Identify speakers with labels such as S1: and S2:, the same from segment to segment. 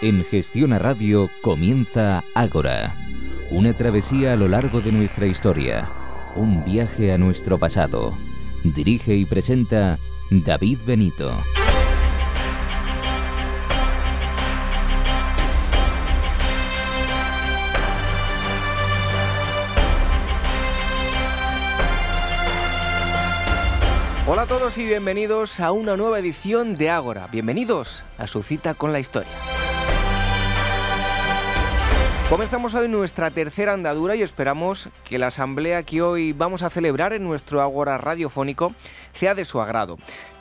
S1: En Gestión a Radio comienza Ágora, una travesía a lo largo de nuestra historia, un viaje a nuestro pasado. Dirige y presenta David Benito.
S2: Hola a todos y bienvenidos a una nueva edición de Ágora. Bienvenidos a su cita con la historia. Comenzamos hoy nuestra tercera andadura y esperamos que la asamblea que hoy vamos a celebrar en nuestro Ágora radiofónico sea de su agrado.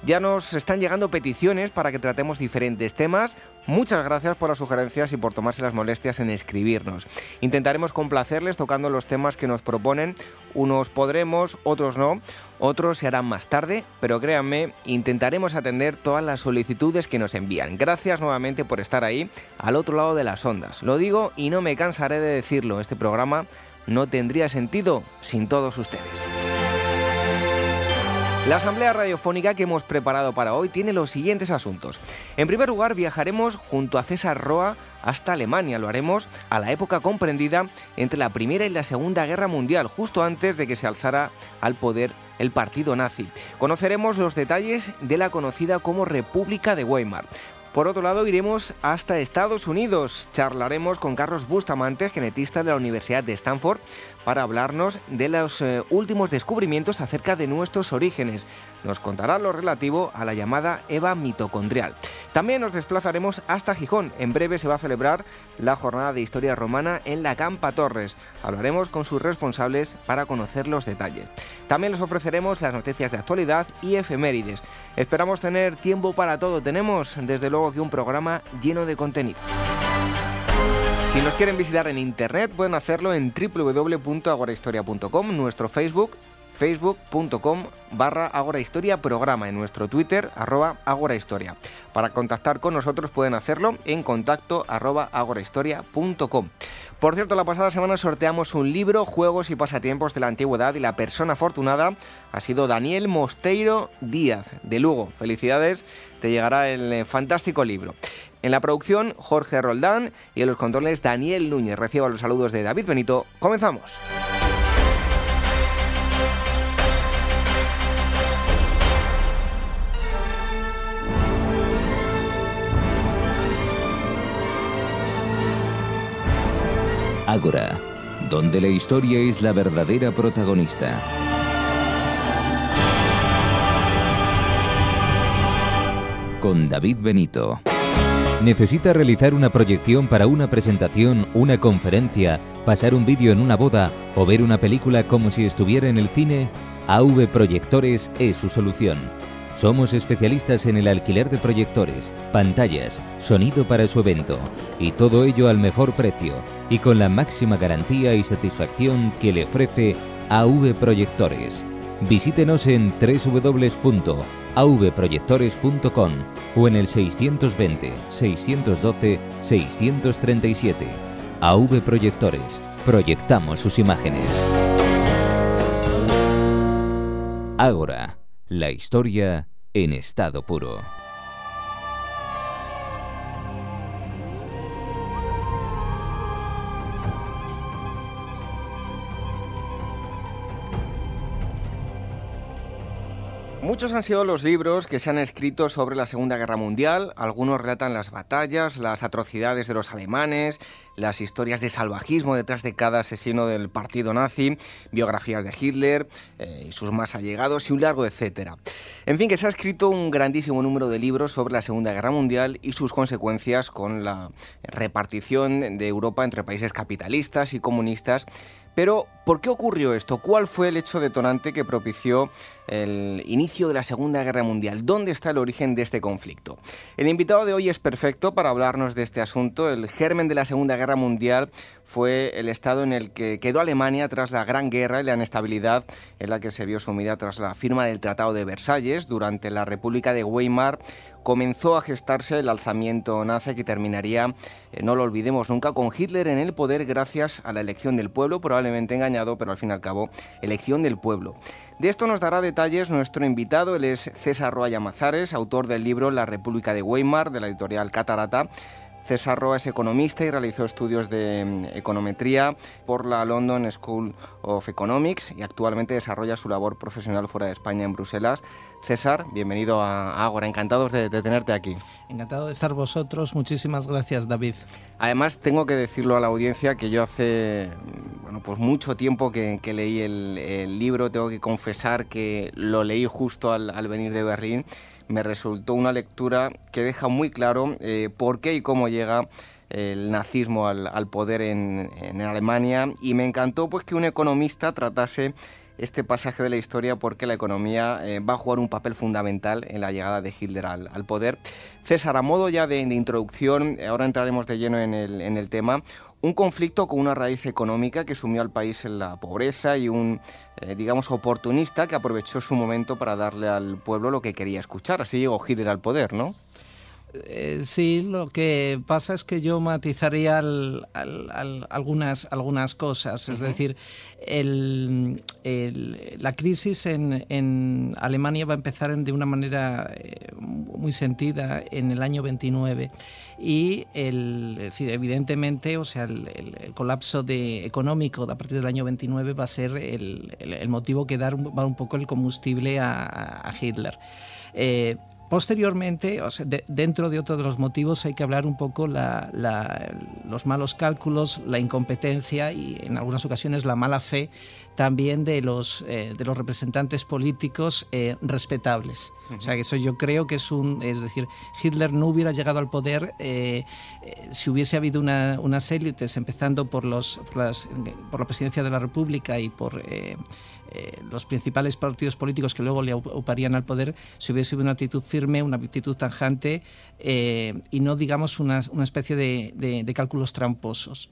S2: Ya nos están llegando peticiones para que tratemos diferentes temas. Muchas gracias por las sugerencias y por tomarse las molestias en escribirnos. Intentaremos complacerles tocando los temas que nos proponen. Unos podremos, otros no, otros se harán más tarde, pero créanme, intentaremos atender todas las solicitudes que nos envían. Gracias nuevamente por estar ahí, al otro lado de las ondas. Lo digo y no me cansaré de decirlo, este programa no tendría sentido sin todos ustedes. La asamblea radiofónica que hemos preparado para hoy tiene los siguientes asuntos. En primer lugar, viajaremos junto a César Roa hasta Alemania. Lo haremos a la época comprendida entre la Primera y la Segunda Guerra Mundial, justo antes de que se alzara al poder el partido nazi. Conoceremos los detalles de la conocida como República de Weimar. Por otro lado, iremos hasta Estados Unidos. Charlaremos con Carlos Bustamante, genetista de la Universidad de Stanford, para hablarnos de los eh, últimos descubrimientos acerca de nuestros orígenes. Nos contará lo relativo a la llamada EVA mitocondrial. También nos desplazaremos hasta Gijón. En breve se va a celebrar la jornada de historia romana en la Campa Torres. Hablaremos con sus responsables para conocer los detalles. También les ofreceremos las noticias de actualidad y efemérides. Esperamos tener tiempo para todo. Tenemos desde luego que un programa lleno de contenido. Si nos quieren visitar en internet pueden hacerlo en www.agorahistoria.com, nuestro Facebook facebook.com barra agorahistoria programa en nuestro Twitter arroba agorahistoria. Para contactar con nosotros pueden hacerlo en contacto arroba agorahistoria.com. Por cierto, la pasada semana sorteamos un libro, Juegos y Pasatiempos de la Antigüedad y la persona afortunada ha sido Daniel Mosteiro Díaz de Lugo. Felicidades, te llegará el eh, fantástico libro. En la producción, Jorge Roldán y en los controles, Daniel Núñez. Reciba los saludos de David Benito. Comenzamos.
S1: Ágora, donde la historia es la verdadera protagonista. Con David Benito. ¿Necesita realizar una proyección para una presentación, una conferencia, pasar un vídeo en una boda o ver una película como si estuviera en el cine? AV Proyectores es su solución. Somos especialistas en el alquiler de proyectores, pantallas, sonido para su evento y todo ello al mejor precio y con la máxima garantía y satisfacción que le ofrece AV Proyectores. Visítenos en www.avproyectores.com o en el 620 612 637. AV Proyectores. Proyectamos sus imágenes. Ágora, la historia en estado puro.
S2: Muchos han sido los libros que se han escrito sobre la Segunda Guerra Mundial. Algunos relatan las batallas, las atrocidades de los alemanes, las historias de salvajismo detrás de cada asesino del partido nazi, biografías de Hitler eh, y sus más allegados y un largo etcétera. En fin, que se ha escrito un grandísimo número de libros sobre la Segunda Guerra Mundial y sus consecuencias con la repartición de Europa entre países capitalistas y comunistas pero, ¿por qué ocurrió esto? ¿Cuál fue el hecho detonante que propició el inicio de la Segunda Guerra Mundial? ¿Dónde está el origen de este conflicto? El invitado de hoy es perfecto para hablarnos de este asunto. El germen de la Segunda Guerra Mundial fue el estado en el que quedó Alemania tras la Gran Guerra y la inestabilidad en la que se vio sumida tras la firma del Tratado de Versalles durante la República de Weimar comenzó a gestarse el alzamiento nazi que terminaría, eh, no lo olvidemos nunca, con Hitler en el poder gracias a la elección del pueblo, probablemente engañado, pero al fin y al cabo, elección del pueblo. De esto nos dará detalles nuestro invitado, él es César Roa Mazares, autor del libro La República de Weimar, de la editorial Catarata. César Roa es economista y realizó estudios de mm, econometría por la London School of Economics y actualmente desarrolla su labor profesional fuera de España en Bruselas. César, bienvenido a Ágora, encantados de, tenerte aquí.
S3: Encantado de estar vosotros, muchísimas gracias David.
S2: Además, tengo que decirlo a la audiencia que yo hace bueno, pues mucho tiempo que, leí el, libro, tengo que confesar que lo leí justo al, al venir de Berlín me resultó una lectura que deja muy claro eh, por qué y cómo llega el nazismo al, poder en, Alemania y me encantó pues que un economista tratase este pasaje de la historia porque la economía eh, va a jugar un papel fundamental en la llegada de Hitler al, poder. César, a modo ya de, introducción, ahora entraremos de lleno en el, en el tema, un conflicto con una raíz económica que sumió al país en la pobreza y un, eh, digamos, oportunista que aprovechó su momento para darle al pueblo lo que quería escuchar. Así llegó Hitler al poder, ¿no?
S3: Eh, sí, lo que pasa es que yo matizaría algunas, algunas cosas. Es decir, la crisis en, Alemania va a empezar de una manera eh, muy sentida en el año 29 y evidentemente, o sea, el, colapso de, económico a partir del año 29 va a ser el, motivo que dar va un poco el combustible a, Hitler. Eh, Posteriormente, dentro de otro de los motivos, hay que hablar un poco la, los malos cálculos, la incompetencia y en algunas ocasiones la mala fe también de los, eh, de los representantes políticos eh, respetables. O sea, que eso yo creo que es un... Es decir, Hitler no hubiera llegado al poder eh, si hubiese habido una, unas élites, empezando por, los, por, la presidencia de la República y por los principales partidos políticos que luego le ocuparían al poder, si hubiese una actitud firme, una actitud tanjante y no, digamos, una, una especie de, de, cálculos tramposos.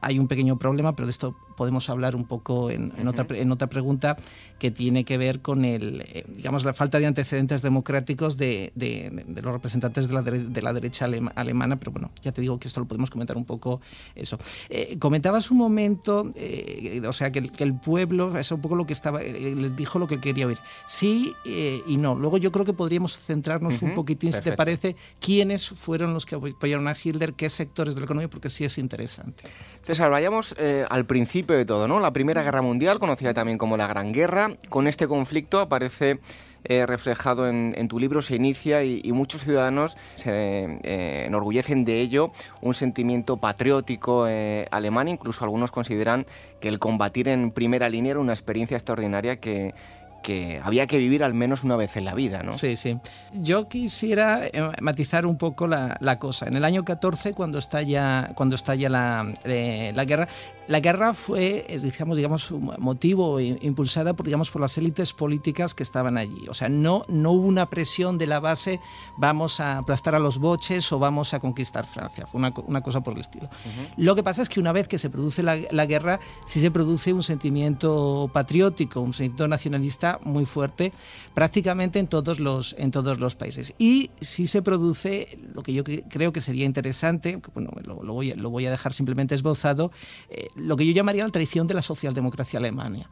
S3: hay un pequeño problema, pero de esto podemos hablar un poco en, en, otra, en otra pregunta que tiene que ver con el, eh, digamos, la falta de antecedentes democráticos de, de, los representantes de la, de la derecha alemana, pero bueno, ya te digo que esto lo podemos comentar un poco eso. Eh, comentabas un momento, eh, o sea, que el, que el, pueblo, es un poco lo que estaba, les dijo lo que quería oír. Sí y no. Luego yo creo que podríamos centrarnos un poquitín, si te parece, quiénes fueron los que apoyaron a Hitler, qué sectores de la economía, porque sí es interesante.
S2: César, vayamos al principio de todo, ¿no? La Primera Guerra Mundial conocida también como la Gran Guerra. Con este conflicto aparece eh, reflejado en, tu libro, se inicia y, muchos ciudadanos se eh, enorgullecen de ello, un sentimiento patriótico eh, alemán, incluso algunos consideran que el combatir en primera línea era una experiencia extraordinaria que que había que vivir al menos una vez en la vida, ¿no?
S3: Sí, sí. Yo quisiera eh, matizar un poco la, cosa. En el año 14, cuando estalla, cuando estalla la, eh, la guerra, la guerra fue, digamos, digamos, un motivo impulsada por, digamos, por las élites políticas que estaban allí. O sea, no, no hubo una presión de la base, vamos a aplastar a los boches o vamos a conquistar Francia. Fue una, una cosa por el estilo. Lo que pasa es que una vez que se produce la, la guerra, sí se produce un sentimiento patriótico, un sentimiento nacionalista muy fuerte prácticamente en todos los, en todos los países. Y si se produce lo que yo creo que sería interesante, bueno, lo, voy, a, lo voy a dejar simplemente esbozado, eh, lo que yo llamaría la traición de la socialdemocracia alemana.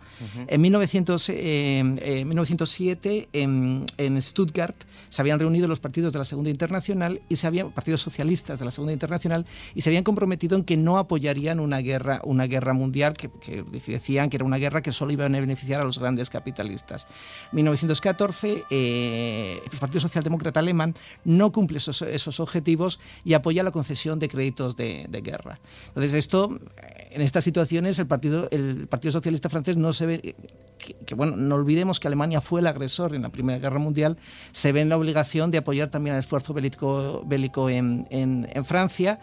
S3: En 1900, eh, 1907, en, en, Stuttgart, se habían reunido los partidos de la Segunda Internacional y se habían, partidos socialistas de la Segunda Internacional, y se habían comprometido en que no apoyarían una guerra, una guerra mundial, que, que decían que era una guerra que solo iba a beneficiar a los grandes capitalistas. 1914, eh, el Partido Socialdemócrata Alemán no cumple esos, objetivos y apoya la concesión de créditos de, guerra. Entonces, esto, en estas situaciones, el Partido, el Partido Socialista francés no se ve. Que, bueno, no olvidemos que Alemania fue el agresor en la Primera Guerra Mundial, se ve en la obligación de apoyar también el esfuerzo bélico, bélico en, en Francia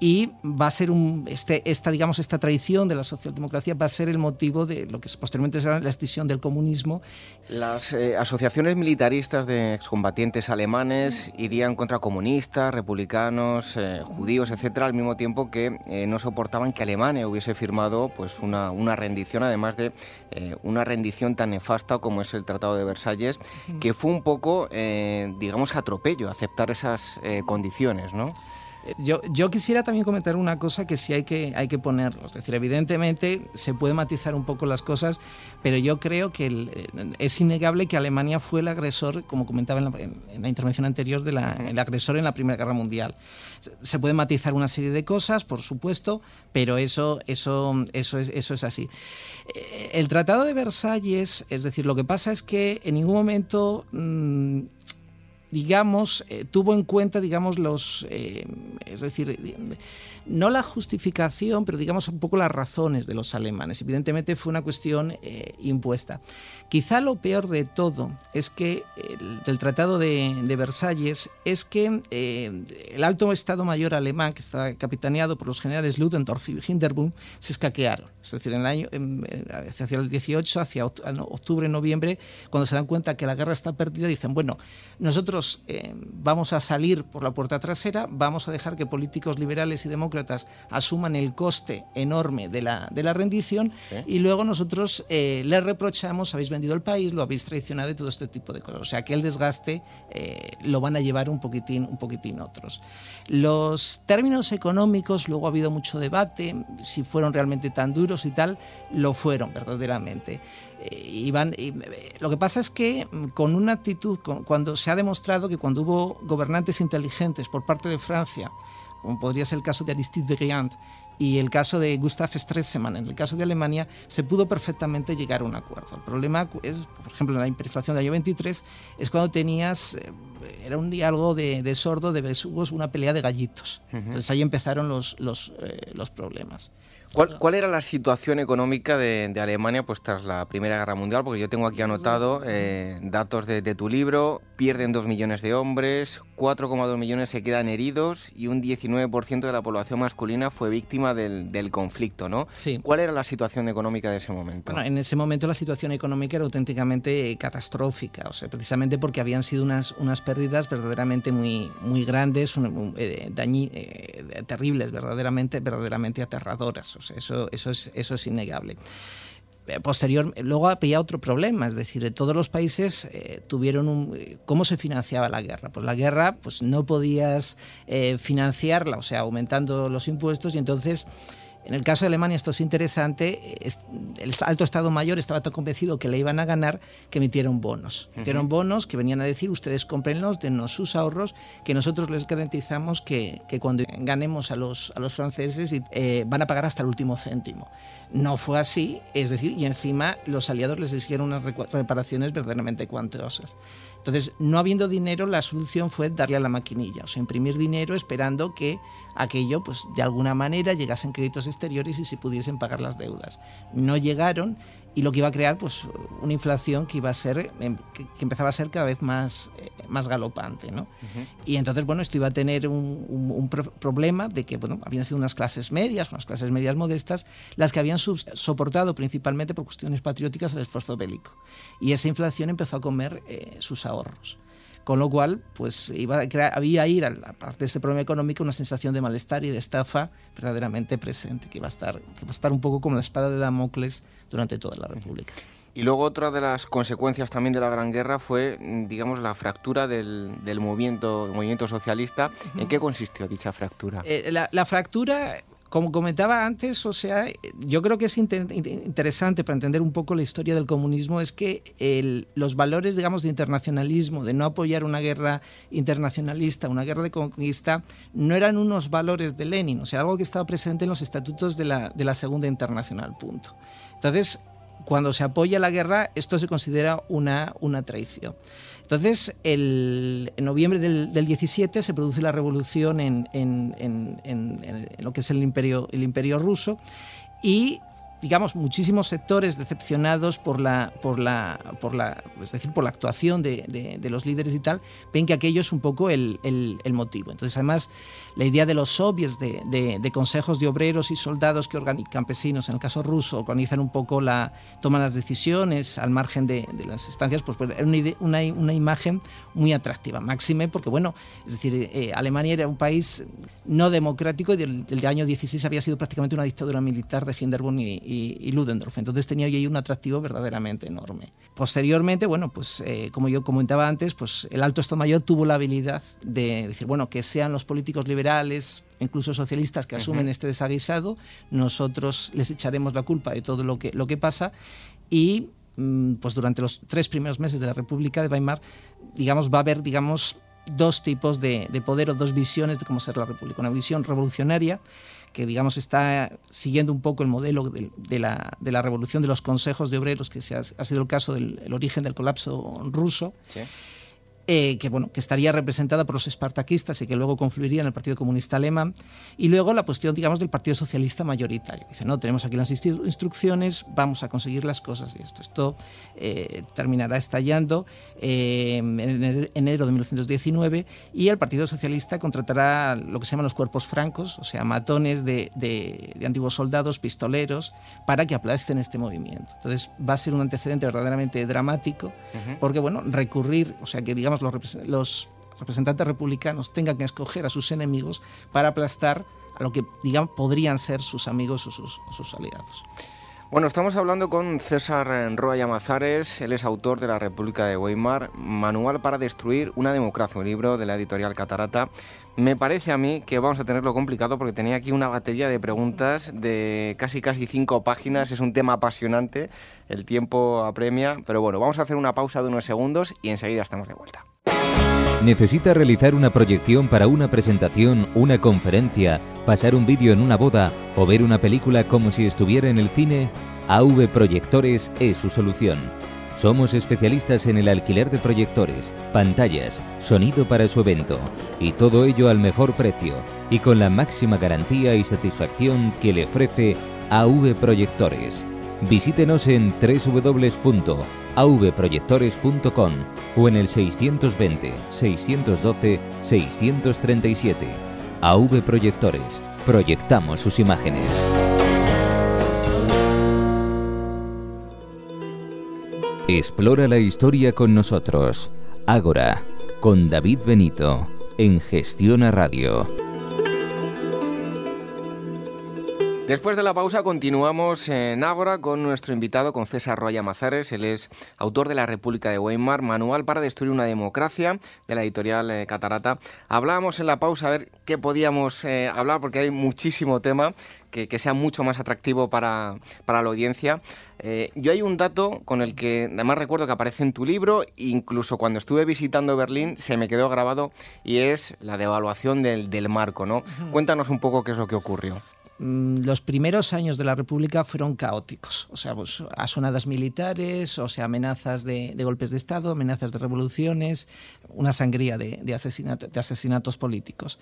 S3: y va a ser un, este, esta, digamos, esta tradición de la socialdemocracia va a ser el motivo de lo que posteriormente será la extinción del comunismo.
S2: Las eh, asociaciones militaristas de excombatientes alemanes irían contra comunistas, republicanos, eh, judíos, etcétera, al mismo tiempo que eh, no soportaban que Alemania hubiese firmado pues, una, una rendición, además de una rendición tan nefasta como es el Tratado de Versalles, que fue un poco, digamos, atropello aceptar esas condiciones, ¿no?
S3: Yo, yo quisiera también comentar una cosa que sí hay que, hay que ponerlo. Es decir, evidentemente se puede matizar un poco las cosas, pero yo creo que es innegable que Alemania fue el agresor, como comentaba en la, intervención anterior, de el agresor en la Primera Guerra Mundial. Se puede matizar una serie de cosas, por supuesto, pero eso, eso, eso, es, eso es así. Eh, el Tratado de Versalles, es decir, lo que pasa es que en ningún momento... Mm, digamos, eh, tuvo en cuenta, digamos, los, eh, es decir, no la justificación, pero digamos un poco las razones de los alemanes. Evidentemente fue una cuestión eh, impuesta. Quizá lo peor de todo es que el, del Tratado de, Versalles es que el alto Estado Mayor alemán, que estaba capitaneado por los generales Ludendorff y Hindenburg, se escaquearon. Es decir, en el año, hacia el 18, hacia octubre, noviembre, cuando se dan cuenta que la guerra está perdida, dicen, bueno, nosotros eh, vamos a salir por la puerta trasera, vamos a dejar que políticos liberales y demócratas asuman el coste enorme de la, de la rendición y luego nosotros eh, les reprochamos, habéis vendido el país, lo habéis traicionado y todo este tipo de cosas. O sea que el desgaste eh, lo van a llevar un poquitín, un poquitín otros. Los términos económicos, luego ha habido mucho debate, si fueron realmente tan duros y tal, lo fueron verdaderamente. Eh, eh, lo que pasa es que mm, con una actitud, cuando se ha demostrado que cuando hubo gobernantes inteligentes por parte de Francia, como podría ser el caso de Aristide Briand y el caso de Gustav Stresemann, en el caso de Alemania, se pudo perfectamente llegar a un acuerdo. El problema es, por ejemplo, en la hiperinflación del año 23, es cuando tenías, eh, era un diálogo de, sordo, de besugos, una pelea de gallitos. Entonces ahí empezaron los, los, los problemas.
S2: ¿Cuál, era la situación económica de, Alemania pues tras la Primera Guerra Mundial? Porque yo tengo aquí anotado eh, datos de, tu libro. Pierden 2 millones de hombres, 4,2 millones se quedan heridos y un 19% de la población masculina fue víctima del, conflicto, ¿no?
S3: Sí.
S2: ¿Cuál era la situación económica de ese momento?
S3: Bueno, en ese momento la situación económica era auténticamente catastrófica, o sea, precisamente porque habían sido unas, unas pérdidas verdaderamente muy, muy grandes, eh, eh, terribles, verdaderamente, verdaderamente aterradoras eso, eso, es, eso es innegable eh, posterior, luego había otro problema, es decir, todos los países eh, tuvieron un, eh, cómo se financiaba la guerra. Pues la guerra, pues no podías financiarla, o sea, aumentando los impuestos y entonces en el caso de Alemania esto es interesante. El alto Estado Mayor estaba tan convencido que le iban a ganar que emitieron bonos. Emitieron bonos que venían a decir, ustedes cómprenlos, denos sus ahorros, que nosotros les garantizamos que, cuando ganemos a los, a los franceses eh, van a pagar hasta el último céntimo. No fue así, es decir, y encima los aliados les hicieron unas reparaciones verdaderamente cuantosas. Entonces, no habiendo dinero, la solución fue darle a la maquinilla, o sea, imprimir dinero esperando que aquello, pues de alguna manera, llegasen créditos exteriores y se pudiesen pagar las deudas. No llegaron y lo que iba a crear pues una inflación que iba a ser em, que, empezaba a ser cada vez más eh, más galopante ¿no? y entonces bueno esto iba a tener un, problema de que bueno habían sido unas clases medias unas clases medias modestas las que habían soportado principalmente por cuestiones patrióticas el esfuerzo bélico y esa inflación empezó a comer eh, sus ahorros con lo cual, pues iba a crear, había ahí, aparte de ese problema económico, una sensación de malestar y de estafa verdaderamente presente, que iba a estar, que va a estar un poco como la espada de Damocles durante toda la República.
S2: Y luego otra de las consecuencias también de la Gran Guerra fue, digamos, la fractura del, movimiento, movimiento socialista. ¿En qué consistió dicha fractura?
S3: Eh, la, la, fractura como comentaba antes, o sea, yo creo que es interesante para entender un poco la historia del comunismo es que los valores, digamos, de internacionalismo, de no apoyar una guerra internacionalista, una guerra de conquista, no eran unos valores de Lenin, o sea, algo que estaba presente en los estatutos de la, de la Segunda Internacional, punto. Entonces, cuando se apoya la guerra, esto se considera una, una traición. Entonces, en noviembre del, 17 se produce la revolución en, lo que es el imperio, el imperio ruso y digamos, muchísimos sectores decepcionados por la, por la, por la, es decir, por la actuación de, de, los líderes y tal, ven que aquello es un poco el, el, el motivo. Entonces, además, la idea de los soviets, de, de, consejos de obreros y soldados que campesinos, en el caso ruso, organizan un poco la, toman las decisiones al margen de, las estancias, pues, pues era una, una, una, imagen muy atractiva. Máxime, porque bueno, es decir, eh, Alemania era un país no democrático y del, del, año 16 había sido prácticamente una dictadura militar de Hindenburg y y, Ludendorff. Entonces tenía ahí un atractivo verdaderamente enorme. Posteriormente, bueno, pues eh, como yo comentaba antes, pues el Alto Estado Mayor tuvo la habilidad de decir, bueno, que sean los políticos liberales, incluso socialistas, que asumen este desaguisado, nosotros les echaremos la culpa de todo lo que, lo que pasa y mm, pues durante los tres primeros meses de la República de Weimar, digamos, va a haber, digamos, dos tipos de, poder o dos visiones de cómo ser la República. Una visión revolucionaria que digamos está siguiendo un poco el modelo de, la, de la, revolución de los consejos de obreros, que ha, ha sido el caso del origen del colapso ruso. Eh, que, bueno, que estaría representada por los espartaquistas y que luego confluiría en el Partido Comunista Alemán. Y luego la cuestión, digamos, del Partido Socialista mayoritario. Dice, no, tenemos aquí las instrucciones, vamos a conseguir las cosas y esto. Esto eh, terminará estallando eh, en enero de 1919 y el Partido Socialista contratará lo que se llaman los cuerpos francos, o sea, matones de, de, antiguos soldados, pistoleros, para que aplasten este movimiento. Entonces va a ser un antecedente verdaderamente dramático, porque, bueno, recurrir, o sea, que digamos, los, representantes republicanos tengan que escoger a sus enemigos para aplastar a lo que digamos podrían ser sus amigos o sus, aliados.
S2: Bueno, estamos hablando con César Roa Llamazares, él es autor de La República de Weimar, Manual para destruir una democracia, un libro de la editorial Catarata. Me parece a mí que vamos a tenerlo complicado porque tenía aquí una batería de preguntas de casi casi cinco páginas, es un tema apasionante, el tiempo apremia, pero bueno, vamos a hacer una pausa de unos segundos y enseguida estamos de vuelta.
S1: ¿Necesita realizar una proyección para una presentación, una conferencia, pasar un vídeo en una boda o ver una película como si estuviera en el cine? AV Proyectores es su solución. Somos especialistas en el alquiler de proyectores, pantallas, sonido para su evento y todo ello al mejor precio y con la máxima garantía y satisfacción que le ofrece AV Proyectores. Visítenos en www.avproyectores.com o en el 620 612 637. AV Proyectores. Proyectamos sus imágenes. Explora la historia con nosotros. Ágora, con David Benito, en Gestiona Radio.
S2: Después de la pausa continuamos en Ágora con nuestro invitado, con César Roya Mazares. Él es autor de La República de Weimar, Manual para destruir una democracia, de la editorial eh, Catarata. Hablábamos en la pausa a ver qué podíamos eh, hablar, porque hay muchísimo tema que, sea mucho más atractivo para, la audiencia. Eh, yo hay un dato con el que además recuerdo que aparece en tu libro, incluso cuando estuve visitando Berlín se me quedó grabado, y es la devaluación del, del marco. ¿no? Cuéntanos un poco qué es lo que ocurrió.
S3: Mm, los primeros años de la República fueron caóticos, o sea, pues, asonadas militares, o sea, amenazas de, golpes de Estado, amenazas de revoluciones, una sangría de, de, asesinatos políticos.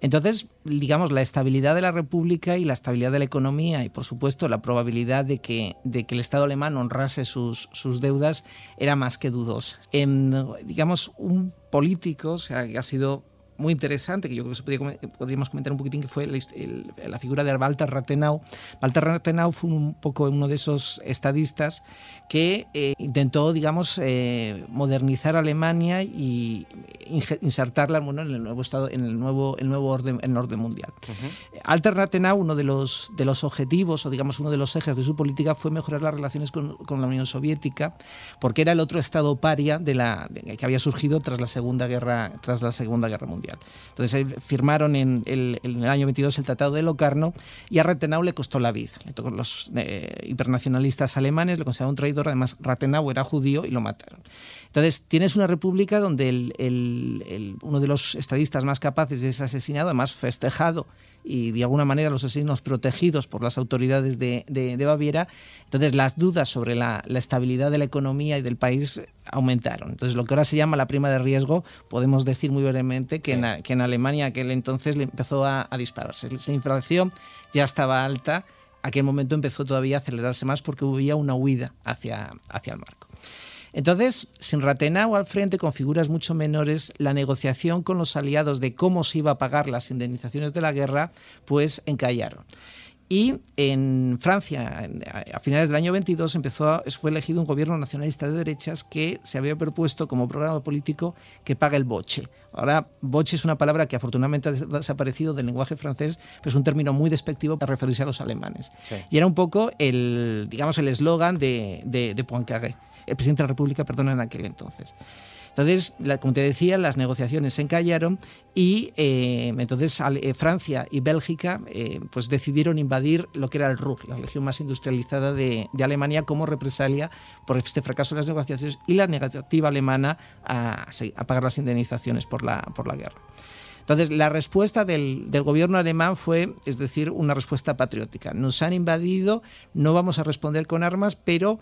S3: Entonces, digamos, la estabilidad de la República y la estabilidad de la economía y, por supuesto, la probabilidad de que, de el Estado alemán honrase sus deudas era más que dudosa. digamos, un político, o sea, que ha sido muy interesante, que yo creo que podríamos comentar un poquitín, que fue la figura de Walter Rathenau. Walter Rathenau fue un poco uno de esos estadistas que eh, intentó, digamos, eh, modernizar Alemania y insertarla en el nuevo estado, en el nuevo, el nuevo orden, el orden mundial. Walter Rathenau, uno de los, de los objetivos o digamos uno de los ejes de su política fue mejorar las relaciones con, con la Unión Soviética, porque era el otro estado paria de la, que había surgido tras la Segunda Guerra, tras la Segunda Guerra Mundial. Entonces firmaron en el, año 22 el Tratado de Locarno y a Rathenau le costó la vida. Los eh, hipernacionalistas alemanes le consideraron un traidor, además Rathenau era judío y lo mataron. Entonces tienes una república donde uno de los estadistas más capaces es asesinado, además festejado y de alguna manera los asesinos protegidos por las autoridades de, Baviera. Entonces las dudas sobre la, estabilidad de la economía y del país aumentaron. Entonces lo que ahora se llama la prima de riesgo, podemos decir muy brevemente que, en, que en, Alemania aquel entonces le empezó a, dispararse. La inflación ya estaba alta, aquel momento empezó todavía a acelerarse más porque hubo una huida hacia, hacia el marco. Entonces, sin Rathenau al frente, con figuras mucho menores, la negociación con los aliados de cómo se iba a pagar las indemnizaciones de la guerra, pues encallaron. Y en Francia, a finales del año 22, empezó fue elegido un gobierno nacionalista de derechas que se había propuesto como programa político que paga el boche. Ahora, boche es una palabra que afortunadamente ha desaparecido del lenguaje francés, pero es un término muy despectivo para referirse a los alemanes. Y era un poco el, digamos, el eslogan de, de, de Poincaré, el presidente de la República, perdón, en aquel entonces. Entonces, como te decía, las negociaciones se encallaron y eh, entonces eh, Francia y Bélgica eh, pues decidieron invadir lo que era el Ruhr, la región más industrializada de, Alemania, como represalia por este fracaso de las negociaciones y la negativa alemana a, pagar las indemnizaciones por la, por la guerra. Entonces, la respuesta del, del, gobierno alemán fue, es decir, una respuesta patriótica. Nos han invadido, no vamos a responder con armas, pero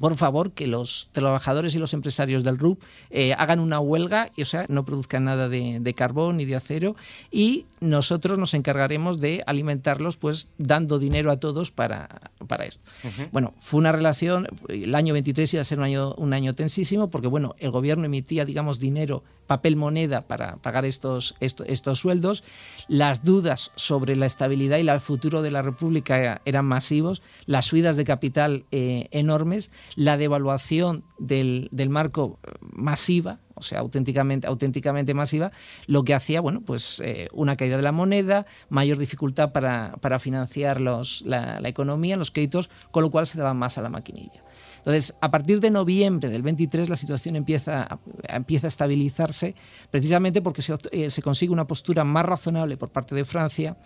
S3: por favor, que los trabajadores y los empresarios del RUP eh, hagan una huelga y, o sea, no produzcan nada de, carbón ni de acero y nosotros nos encargaremos de alimentarlos, pues dando dinero a todos para, para esto. Bueno, fue una relación, el año 23 iba a ser un año, un año tensísimo porque, bueno, el gobierno emitía, digamos, dinero, papel moneda para pagar estos, estos, sueldos. Las dudas sobre la estabilidad y el futuro de la República eran masivos, las subidas de capital eh, enormes la devaluación del, marco eh, masiva, o sea, auténticamente, auténticamente masiva, lo que hacía, bueno, pues eh, una caída de la moneda, mayor dificultad para, financiar los, la, economía, los créditos, con lo cual se daba más a la maquinilla. Entonces, a partir de noviembre del 23 la situación empieza empieza a estabilizarse, precisamente porque se, eh, se consigue una postura más razonable por parte de Francia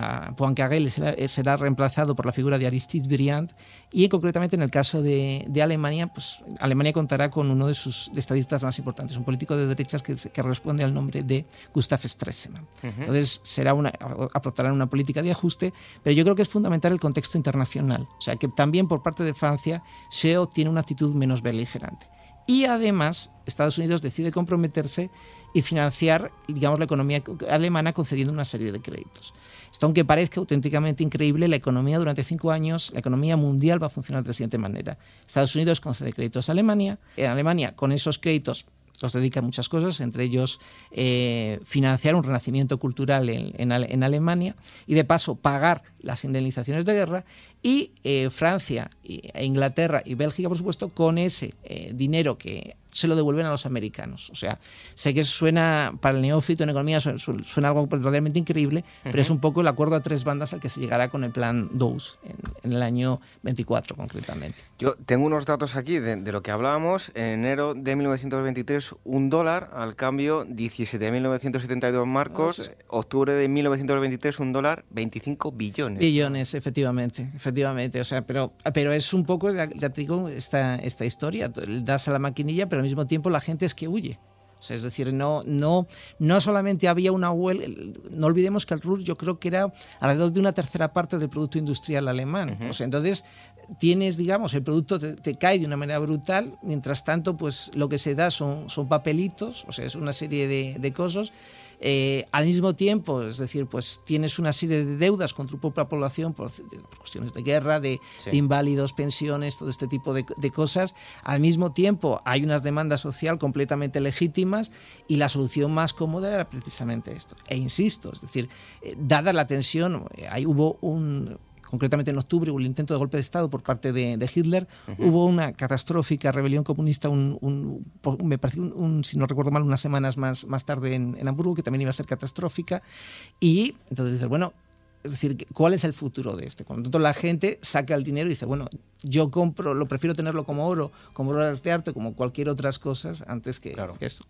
S3: a Poincaré será, será, reemplazado por la figura de Aristide Briand y concretamente en el caso de, Alemania, pues Alemania contará con uno de sus estadistas más importantes, un político de derechas que, responde al nombre de Gustav Stresemann. Entonces será una, aportarán una política de ajuste, pero yo creo que es fundamental el contexto internacional, o sea que también por parte de Francia se tiene una actitud menos beligerante. Y además Estados Unidos decide comprometerse y financiar, digamos, la economía alemana concediendo una serie de créditos. Esto, aunque parezca auténticamente increíble, la economía durante cinco años, la economía mundial va a funcionar de la siguiente manera. Estados Unidos concede créditos a Alemania, en Alemania con esos créditos los dedica a muchas cosas, entre ellos eh, financiar un renacimiento cultural en, Alemania y de paso pagar las indemnizaciones de guerra y eh, Francia e Inglaterra y Bélgica, por supuesto, con ese eh, dinero que se lo devuelven a los americanos. O sea, sé que suena para el neófito en economía, suena, algo realmente increíble, pero es un poco el acuerdo a tres bandas al que se llegará con el plan DOUS en, el año 24 concretamente.
S2: Yo tengo unos datos aquí de, lo que hablábamos. En enero de 1923, un dólar, al cambio 17.972 marcos. Octubre de 1923, un dólar, 25 billones.
S3: Billones, efectivamente, efectivamente. O sea, pero, pero es un poco, ya te digo, esta, esta historia. Das a la maquinilla, pero al mismo tiempo la gente es que huye. es decir, no, no, no solamente había una huelga, no olvidemos que el RUR yo creo que era alrededor de una tercera parte del producto industrial alemán. o sea, entonces tienes, digamos, el producto te, cae de una manera brutal, mientras tanto, pues lo que se da son, son papelitos, o sea, es una serie de, de cosas eh, al mismo tiempo, es decir, pues tienes una serie de deudas con tu propia población por, cuestiones de guerra, de, inválidos, pensiones, todo este tipo de, cosas. Al mismo tiempo, hay unas demandas sociales completamente legítimas y la solución más cómoda era precisamente esto. E insisto, es decir, eh, dada la tensión, eh, ahí hubo un, concretamente en octubre hubo el intento de golpe de Estado por parte de, Hitler, hubo una catastrófica rebelión comunista, un, me parece, un, si no recuerdo mal, unas semanas más, más tarde en, en, Hamburgo, que también iba a ser catastrófica, y entonces dices, bueno, es decir, ¿cuál es el futuro de este? Cuando la gente saca el dinero y dice, bueno, yo compro, lo prefiero tenerlo como oro, como obras de arte, como cualquier otras cosas, antes que, claro. eso.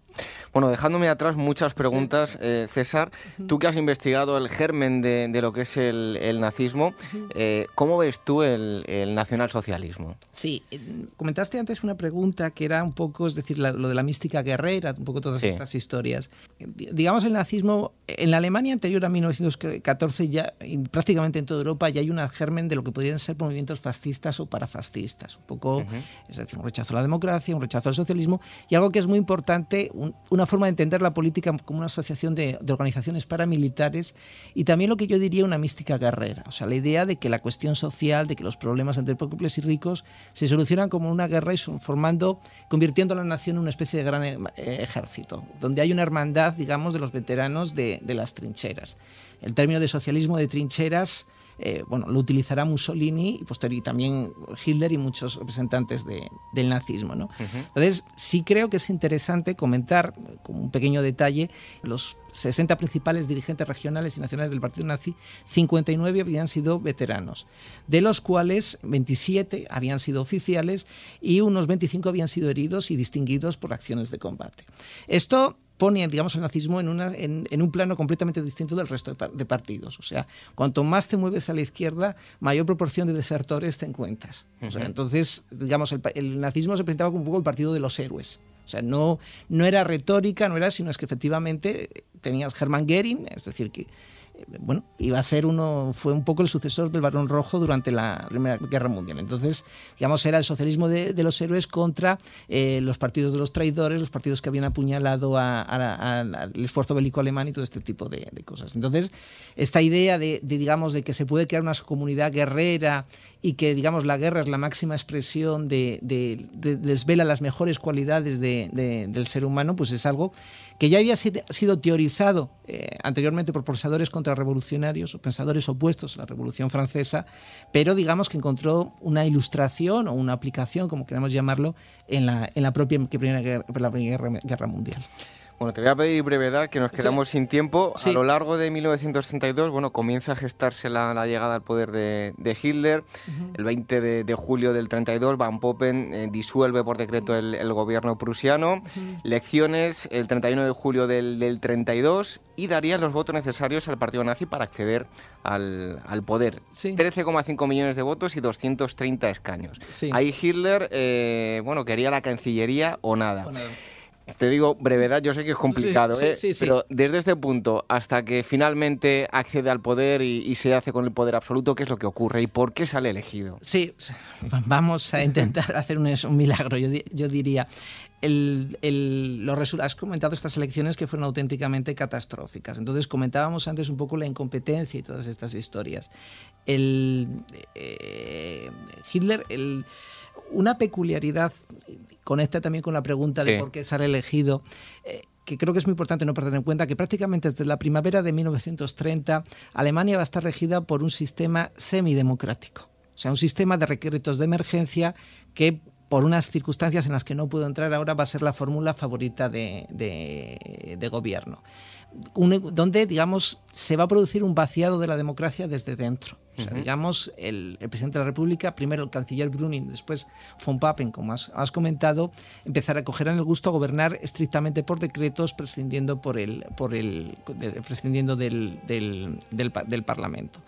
S2: Bueno, dejándome atrás muchas preguntas, eh, César, tú que has investigado el germen de, lo que es el, nazismo, eh, ¿cómo ves tú el, nacionalsocialismo?
S3: Sí, eh, comentaste antes una pregunta que era un poco, es decir, lo de la mística guerrera, un poco todas estas historias. Digamos, el nazismo, en la Alemania anterior a 1914, ya prácticamente en toda Europa, ya hay un germen de lo que podrían ser movimientos fascistas o fascistas, un poco, es decir, un rechazo a la democracia, un rechazo al socialismo y algo que es muy importante, una una forma de entender la política como una asociación de, organizaciones paramilitares y también lo que yo diría una mística guerrera. O sea, la idea de que la cuestión social, de que los problemas entre pobres y ricos se solucionan como una guerra y formando, convirtiendo a la nación en una especie de gran eh, ejército, donde hay una hermandad, digamos, de los veteranos de, de las trincheras. El término de socialismo de trincheras eh, bueno, lo utilizará Mussolini y posteriormente también Hitler y muchos representantes del nazismo. ¿no? Entonces, sí creo que es interesante comentar, como un pequeño detalle, los 60 principales dirigentes regionales y nacionales del partido nazi, 59 habían sido veteranos, de los cuales 27 habían sido oficiales y unos 25 habían sido heridos y distinguidos por acciones de combate. Esto pone, digamos, el nazismo en, una, en, un plano completamente distinto del resto de, partidos. O sea, cuanto más te mueves a la izquierda, mayor proporción de desertores te encuentras. o sea, entonces, digamos, el, nazismo se presentaba como un poco el partido de los héroes. O sea, no, no era retórica, no era, sino es que efectivamente tenías Hermann Goering, es decir, que bueno, iba a ser uno, fue un poco el sucesor del Barón Rojo durante la Primera Guerra Mundial. Entonces, digamos, era el socialismo de, los héroes contra eh, los partidos de los traidores, los partidos que habían apuñalado al esfuerzo bélico alemán y todo este tipo de, cosas. Entonces, esta idea de, digamos, de que se puede crear una comunidad guerrera y que, digamos, la guerra es la máxima expresión de, desvela las mejores cualidades del ser humano, pues es algo que ya había sido teorizado eh, anteriormente por pensadores contrarrevolucionarios o pensadores opuestos a la Revolución Francesa, pero digamos que encontró una ilustración o una aplicación, como queramos llamarlo, en la, en la propia Primera Guerra Mundial.
S2: Bueno, te voy a pedir brevedad, que nos quedamos sin tiempo. A lo largo de 1932, bueno, comienza a gestarse la, llegada al poder de, Hitler. El 20 de, julio del 32, Van Poppen eh, disuelve por decreto el, gobierno prusiano. Elecciones el 31 de julio del, 32 y daría los votos necesarios al partido nazi para acceder al, poder. 13,5 millones de votos y 230 escaños. Ahí Hitler, eh, bueno, quería la Cancillería O nada. Te digo brevedad, yo sé que es complicado, ¿eh? pero desde este punto hasta que finalmente accede al poder y, se hace con el poder absoluto, ¿qué es lo que ocurre y por qué sale elegido?
S3: Sí, vamos a intentar hacer un, milagro, yo, diría. El, has comentado estas elecciones que fueron auténticamente catastróficas. Entonces comentábamos antes un poco la incompetencia y todas estas historias. El, eh, Hitler, el una peculiaridad conecta también con la pregunta de por qué ser elegido. Eh, que creo que es muy importante no perder en cuenta que prácticamente desde la primavera de 1930 Alemania va a estar regida por un sistema semidemocrático, o sea, un sistema de requisitos de emergencia que por unas circunstancias en las que no puedo entrar ahora va a ser la fórmula favorita de, de gobierno donde, digamos, se va a producir un vaciado de la democracia desde dentro. Digamos, el, presidente de la República, primero el canciller Bruning, después von Papen, como has, comentado, empezará a coger el gusto a gobernar estrictamente por decretos, prescindiendo, por el, por el, prescindiendo del, del, del Parlamento.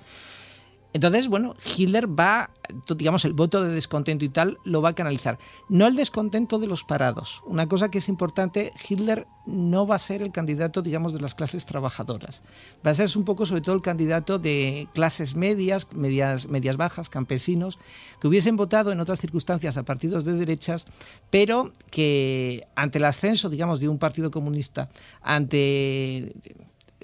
S3: Entonces, bueno, Hitler va, digamos, el voto de descontento y tal lo va a canalizar. No el descontento de los parados. Una cosa que es importante, Hitler no va a ser el candidato, digamos, de las clases trabajadoras. Va a ser un poco, sobre todo, el candidato de clases medias, medias, medias bajas, campesinos, que hubiesen votado en otras circunstancias a partidos de derechas, pero que ante el ascenso, digamos, de un partido comunista, ante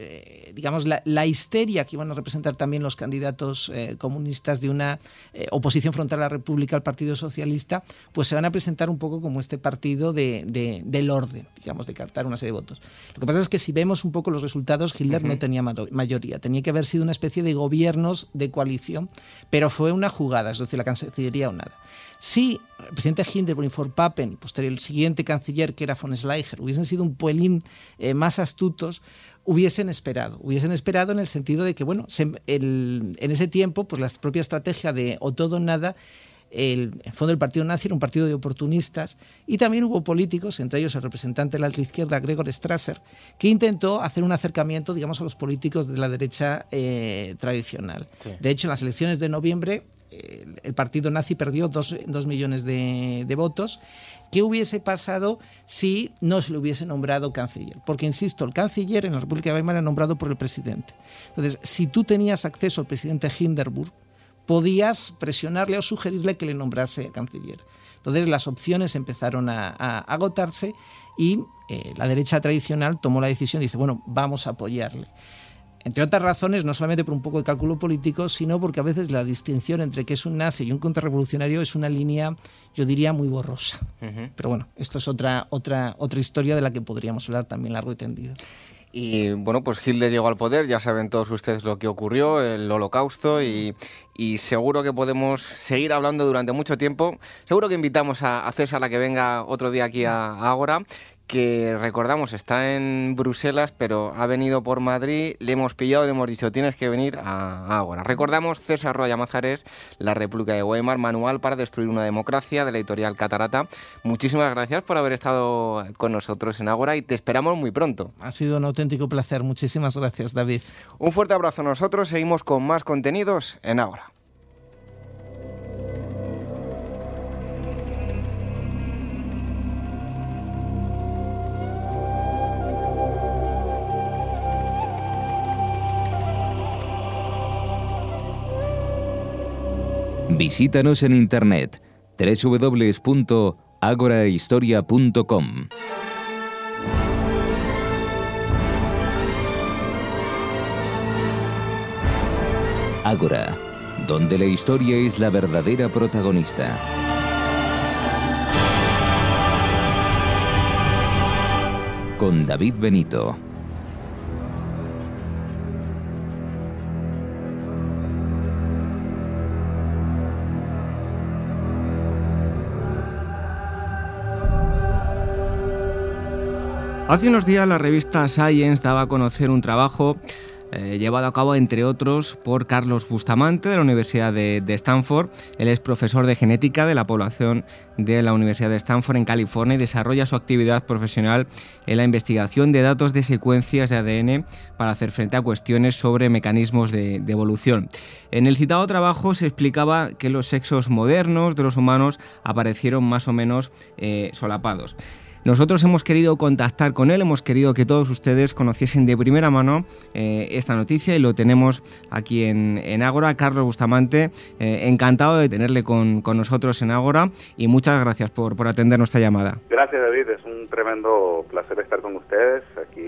S3: eh, digamos, la, histeria que iban a representar también los candidatos eh, comunistas de una eh, oposición frontal a la República al Partido Socialista, pues se van a presentar un poco como este partido de, del orden, digamos, de cartar una serie de votos. Lo que pasa es que si vemos un poco los resultados, Hitler no tenía mayoría, tenía que haber sido una especie de gobiernos de coalición, pero fue una jugada, es decir, la Cancillería o nada. Si el presidente Hindenburg, von Papen y posterior el siguiente canciller, que era von Schleicher, hubiesen sido un pelín más astutos, hubiesen esperado. Hubiesen esperado en el sentido de que, bueno, en ese tiempo, pues la propia estrategia de o todo o nada, el, fondo del partido nazi era un partido de oportunistas y también hubo políticos, entre ellos el representante de la izquierda, Gregor Strasser, que intentó hacer un acercamiento, digamos, a los políticos de la derecha eh, tradicional. De hecho, en las elecciones de noviembre, el partido nazi perdió dos, millones de, votos ¿Qué hubiese pasado si no se le hubiese nombrado canciller? Porque, insisto, el canciller en la República de Weimar era nombrado por el presidente. Entonces, si tú tenías acceso al presidente Hindenburg, podías presionarle o sugerirle que le nombrase canciller. Entonces las opciones empezaron a, agotarse y eh, la derecha tradicional tomó la decisión, dice, bueno, vamos a apoyarle. Entre otras razones, no solamente por un poco de cálculo político, sino porque a veces la distinción entre qué es un nazi y un contrarrevolucionario es una línea, yo diría, muy borrosa. Pero bueno, esto es otra, otra, otra historia de la que podríamos hablar también largo y tendido.
S2: Y bueno, pues Hitler llegó al poder, ya saben todos ustedes lo que ocurrió, el holocausto, y, seguro que podemos seguir hablando durante mucho tiempo. Seguro que invitamos a, a César a que venga otro día aquí a Ágora que recordamos está en Bruselas, pero ha venido por Madrid, le hemos pillado, le hemos dicho tienes que venir a Ágora. Recordamos César Roya Mazares, La República de Weimar, Manual para Destruir una Democracia, de la editorial Catarata. Muchísimas gracias por haber estado con nosotros en Ágora y te esperamos muy pronto.
S3: Ha sido un auténtico placer. Muchísimas gracias, David.
S2: Un fuerte abrazo a nosotros. Seguimos con más contenidos en Ágora.
S1: Visítanos en internet www.agorahistoria.com. Ágora, donde la historia es la verdadera protagonista. Con David Benito.
S2: Hace unos días la revista Science daba a conocer un trabajo eh, llevado a cabo, entre otros, por Carlos Bustamante de la Universidad de, Stanford. Él es profesor de genética de la población de la Universidad de Stanford en California y desarrolla su actividad profesional en la investigación de datos de secuencias de ADN para hacer frente a cuestiones sobre mecanismos de, evolución. En el citado trabajo se explicaba que los sexos modernos de los humanos aparecieron más o menos eh, solapados. Nosotros hemos querido contactar con él, hemos querido que todos ustedes conociesen de primera mano eh, esta noticia y lo tenemos aquí en, en Ágora. Carlos Bustamante, eh, encantado de tenerle con, nosotros en Ágora y muchas gracias por, por atender nuestra llamada.
S4: Gracias David, es un tremendo placer estar con ustedes aquí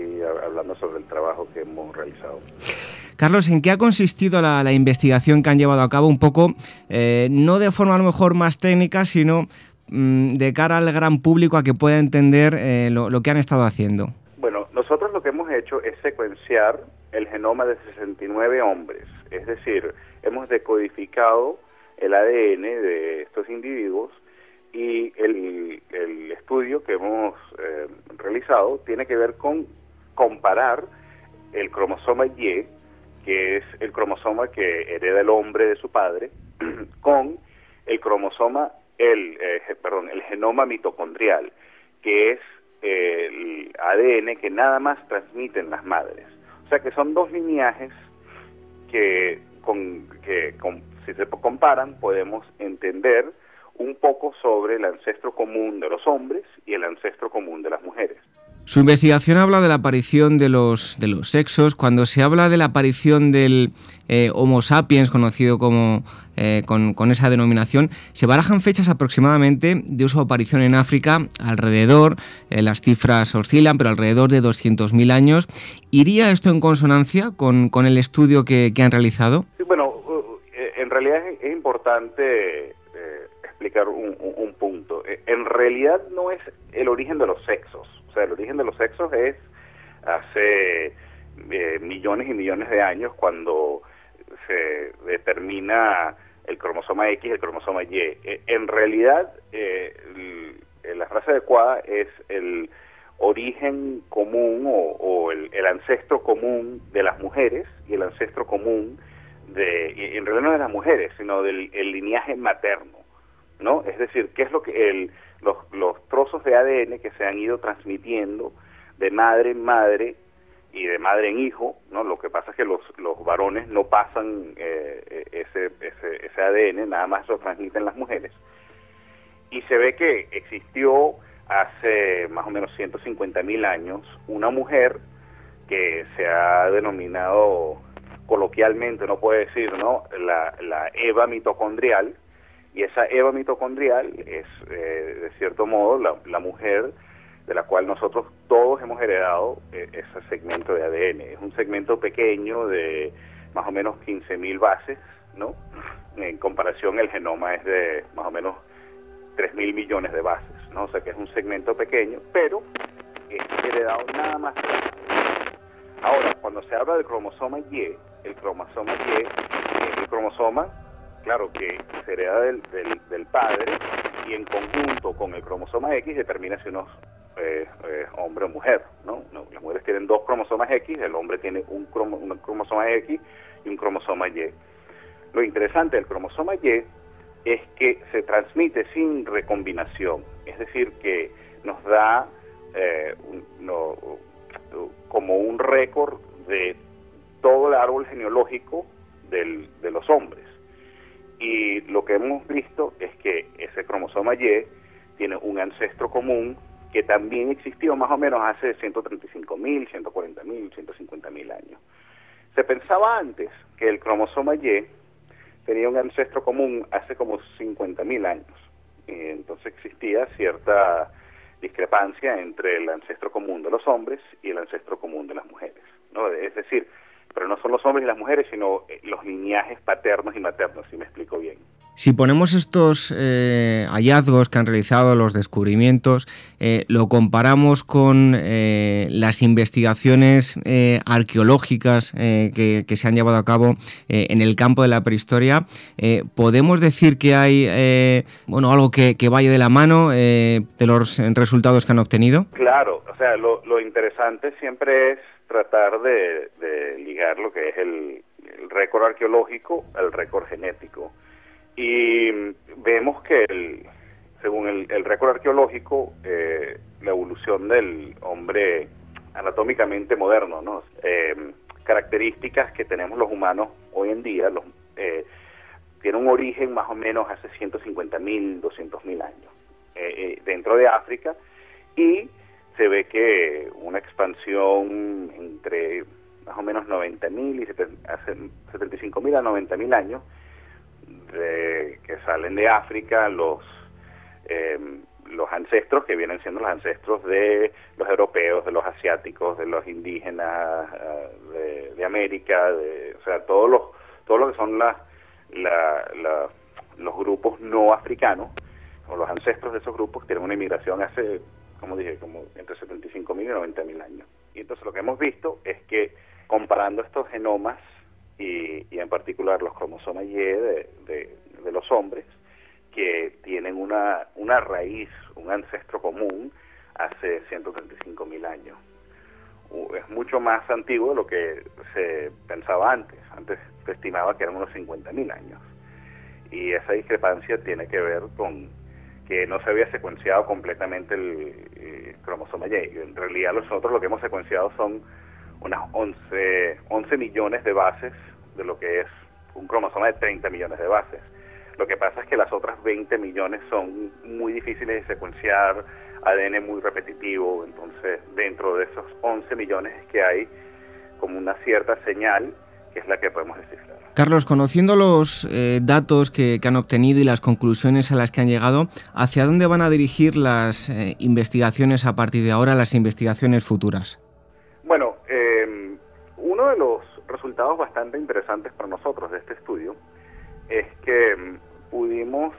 S4: hablando sobre el trabajo que hemos realizado.
S2: Carlos, ¿en qué ha consistido la, investigación que han llevado a cabo? Un poco, eh, no de forma a lo mejor más técnica, sino de cara al gran público a que pueda entender eh, lo, que han estado haciendo?
S4: Bueno, nosotros lo que hemos hecho es secuenciar el genoma de 69 hombres, es decir, hemos decodificado el ADN de estos individuos y el, estudio que hemos eh, realizado tiene que ver con comparar el cromosoma Y, que es el cromosoma que hereda el hombre de su padre, con el cromosoma el, eh, perdón, el genoma mitocondrial, que es eh, el ADN que nada más transmiten las madres. O sea que son dos lineajes que, con, que si se comparan podemos entender un poco sobre el ancestro común de los hombres y el ancestro común de las mujeres.
S2: Su investigación habla de la aparición de los, de los sexos. Cuando se habla de la aparición del eh, Homo sapiens, conocido como eh, con, esa denominación, se barajan fechas aproximadamente de su aparición en África, alrededor, eh, las cifras oscilan, pero alrededor de 200.000 años. ¿Iría esto en consonancia con, el estudio que, han realizado?
S4: bueno, en realidad es, importante explicar un, un punto. En realidad no es el origen de los sexos o sea, el origen de los sexos es hace eh, millones y millones de años cuando se determina el cromosoma X y el cromosoma Y. E, en realidad, eh, la frase adecuada es el origen común o, el, ancestro común de las mujeres y el ancestro común de, en realidad no de las mujeres, sino del el lineaje materno, ¿no? Es decir, ¿qué es lo que el los, los trozos de ADN que se han ido transmitiendo de madre en madre y de madre en hijo, ¿no? Lo que pasa es que los, los varones no pasan eh, ese, ese, ese ADN, nada más lo transmiten las mujeres. Y se ve que existió hace más o menos 150 mil años una mujer que se ha denominado coloquialmente, no puede decir, ¿no? La, la Eva mitocondrial, Y esa Eva mitocondrial es, eh, de cierto modo, la, mujer de la cual nosotros todos hemos heredado eh, ese segmento de ADN. Es un segmento pequeño de más o menos 15.000 bases, ¿no? En comparación, el genoma es de más o menos 3.000 millones de bases, ¿no? O sea que es un segmento pequeño, pero es heredado nada más. Ahora, cuando se habla del cromosoma Y, el cromosoma Y es el cromosoma claro que se del, del, padre y en conjunto con el cromosoma X determina si uno es eh, eh, hombre o mujer, ¿no? Las mujeres tienen dos cromosomas X, el hombre tiene un, un cromosoma X y un cromosoma Y. Lo interesante del cromosoma Y es que se transmite sin recombinación, es decir, que nos da eh, como un récord de todo el árbol genealógico de los hombres. Y lo que hemos visto es que ese cromosoma Y tiene un ancestro común que también existió más o menos hace 135 mil, 140 mil, 150 mil años. Se pensaba antes que el cromosoma Y tenía un ancestro común hace como 50 mil años. Y entonces existía cierta discrepancia entre el ancestro común de los hombres y el ancestro común de las mujeres. ¿no? Es decir, pero no son los hombres y las mujeres, sino eh, los lineajes paternos y maternos, si me explico bien.
S5: Si ponemos estos eh, hallazgos que han realizado, los descubrimientos, eh, lo comparamos con las investigaciones arqueológicas que, se han llevado a cabo en el campo de la prehistoria, ¿podemos decir que hay bueno, algo que, vaya de la mano de los resultados que han obtenido?
S4: Claro, o sea, lo interesante siempre es tratar de, ligar lo que es el, récord arqueológico al récord genético. Y vemos que, el, según el, récord arqueológico, eh, la evolución del hombre anatómicamente moderno, ¿no? Eh, características que tenemos los humanos hoy en día, los, eh, tiene un origen más o menos hace 150 mil, 200 mil años, dentro de África, y se ve que una expansión entre más o menos 90.000 y 75.000 a 90.000 años de, que salen de África los em, los ancestros que vienen siendo los ancestros de los europeos, de los asiáticos, de los indígenas eh, de, América, de, o sea, todos los todo lo que son las los grupos no africanos o los ancestros de esos grupos tienen una inmigración hace como dije, como entre 75.000 y 90.000 años. Y entonces lo que hemos visto es que comparando estos genomas y, en particular los cromosomas Y de, de, los hombres, que tienen una, una raíz, un ancestro común hace 135.000 años. Es mucho más antiguo de lo que se pensaba antes. Antes se estimaba que eran unos 50.000 años. Y esa discrepancia tiene que ver con que no se había secuenciado completamente el, cromosoma Y. En realidad nosotros lo que hemos secuenciado son unas 11, 11 millones de bases de lo que es un cromosoma de 30 millones de bases. Lo que pasa es que las otras 20 millones son muy difíciles de secuenciar, ADN muy repetitivo, entonces dentro de esos 11 millones que hay como una cierta señal que es la que podemos descifrar.
S5: Carlos, conociendo los eh, datos que, han obtenido y las conclusiones a las que han llegado, ¿hacia dónde van a dirigir las eh, investigaciones a partir de ahora, las investigaciones futuras?
S4: Bueno, em, uno de los resultados bastante interesantes para nosotros de este estudio es que em, pudimos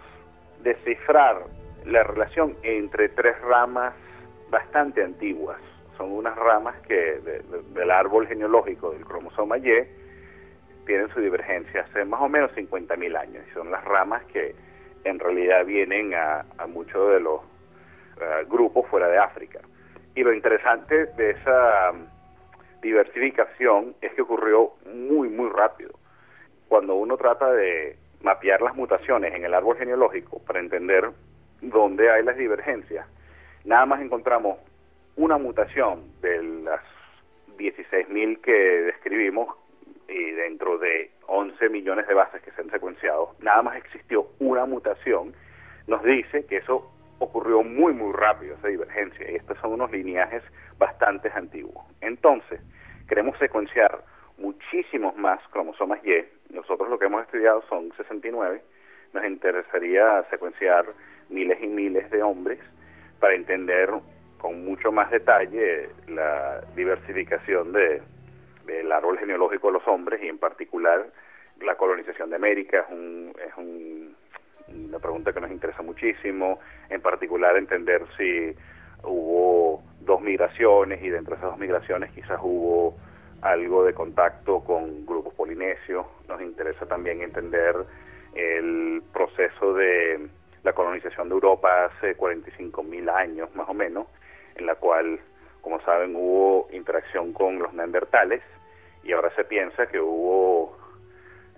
S4: descifrar la relación entre tres ramas bastante antiguas. Son unas ramas que del árbol genealógico del cromosoma Y tienen su divergencia hace más o menos 50.000 años y son las ramas que en realidad vienen a, muchos de los eh, grupos fuera de África. Y lo interesante de esa um, diversificación es que ocurrió muy, muy rápido. Cuando uno trata de mapear las mutaciones en el árbol genealógico para entender dónde hay las divergencias, nada más encontramos una mutación de las 16.000 que describimos y dentro de 11 millones de bases que se han secuenciado, nada más existió una mutación, nos dice que eso ocurrió muy, muy rápido, esa divergencia, y estos son unos lineajes bastante antiguos. Entonces, queremos secuenciar muchísimos más cromosomas Y, nosotros lo que hemos estudiado son 69, nos interesaría secuenciar miles y miles de hombres para entender con mucho más detalle la diversificación de, del árbol genealógico de los hombres y en particular la colonización de América. Es, un, es un, una pregunta que nos interesa muchísimo, en particular entender si hubo dos migraciones y dentro de esas dos migraciones quizás hubo algo de contacto con grupos polinesios, nos interesa también entender el proceso de la colonización de Europa hace 45 mil años más o menos, en la cual, como saben, hubo interacción con los neandertales y ahora se piensa que hubo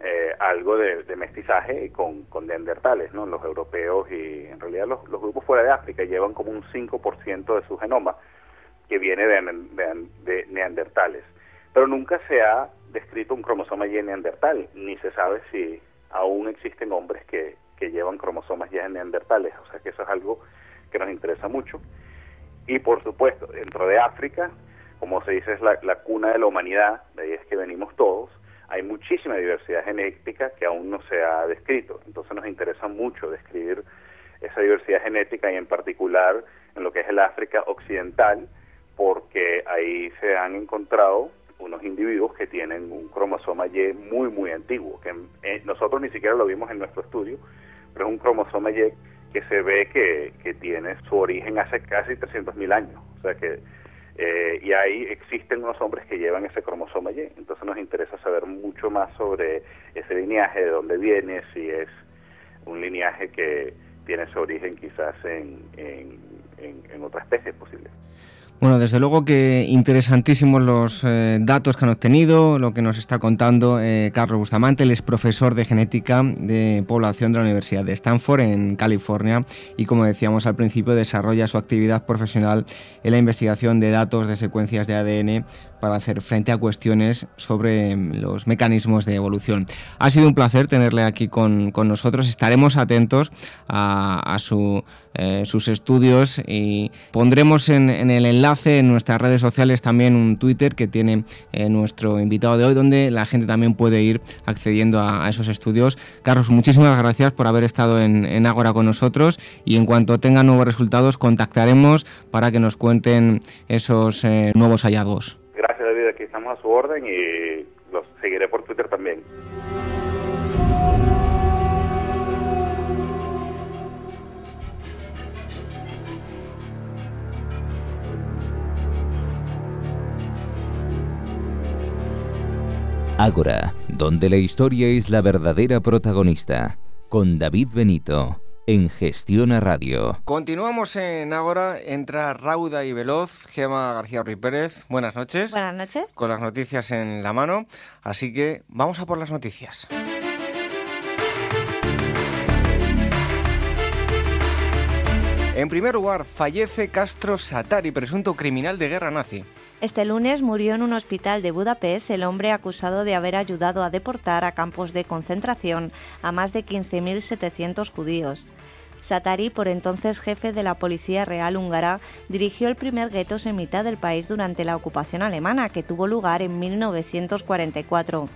S4: eh, algo de, mestizaje con, con, neandertales, ¿no? Los europeos y en realidad los, grupos fuera de África llevan como un 5% de su genoma que viene de, de, neandertales. Pero nunca se ha descrito un cromosoma Y neandertal, ni se sabe si aún existen hombres que, que llevan cromosomas Y neandertales, o sea que eso es algo que nos interesa mucho. Y por supuesto, dentro de África, como se dice, es la, la cuna de la humanidad, de ahí es que venimos todos, hay muchísima diversidad genética que aún no se ha descrito. Entonces nos interesa mucho describir esa diversidad genética y en particular en lo que es el África occidental, porque ahí se han encontrado unos individuos que tienen un cromosoma Y muy, muy antiguo, que eh, nosotros ni siquiera lo vimos en nuestro estudio, pero es un cromosoma Y que se ve que, que tiene su origen hace casi 300.000 años. O sea que, eh, y ahí existen unos hombres que llevan ese cromosoma Y. Entonces nos interesa saber mucho más sobre ese linaje, de dónde viene, si es un linaje que tiene su origen quizás en, en, en, en otra especie posible.
S5: Bueno, desde luego que interesantísimos los eh, datos que han obtenido, lo que nos está contando eh, Carlos Bustamante, él es profesor de genética de población de la Universidad de Stanford en California y como decíamos al principio desarrolla su actividad profesional en la investigación de datos de secuencias de ADN para hacer frente a cuestiones sobre mm, los mecanismos de evolución. Ha sido un placer tenerle aquí con, nosotros. Estaremos atentos a, eh, sus estudios y pondremos en, el enlace en nuestras redes sociales también un Twitter que tiene eh, nuestro invitado de hoy, donde la gente también puede ir accediendo a, esos estudios. Carlos, muchísimas gracias por haber estado en, en Ágora con nosotros y en cuanto tenga nuevos resultados contactaremos para que nos cuenten esos eh, nuevos hallazgos.
S4: Gracias David, aquí estamos a su orden y los seguiré por Twitter también.
S1: Ágora, donde la historia es la verdadera protagonista, con David Benito en Gestión a Radio.
S2: Continuamos en Ágora, entra rauda y veloz Gema García Ruiz Pérez. Buenas noches.
S6: Buenas noches.
S2: Con las noticias en la mano, así que vamos a por las noticias. En primer lugar, fallece Castro Satari, presunto criminal de guerra nazi.
S6: Este lunes murió en un hospital de Budapest el hombre acusado de haber ayudado a deportar a campos de concentración a más de 15.700 judíos. Satari, por entonces jefe de la Policía Real húngara, dirigió el primer gueto mitad del país durante la ocupación alemana, que tuvo lugar en 1944.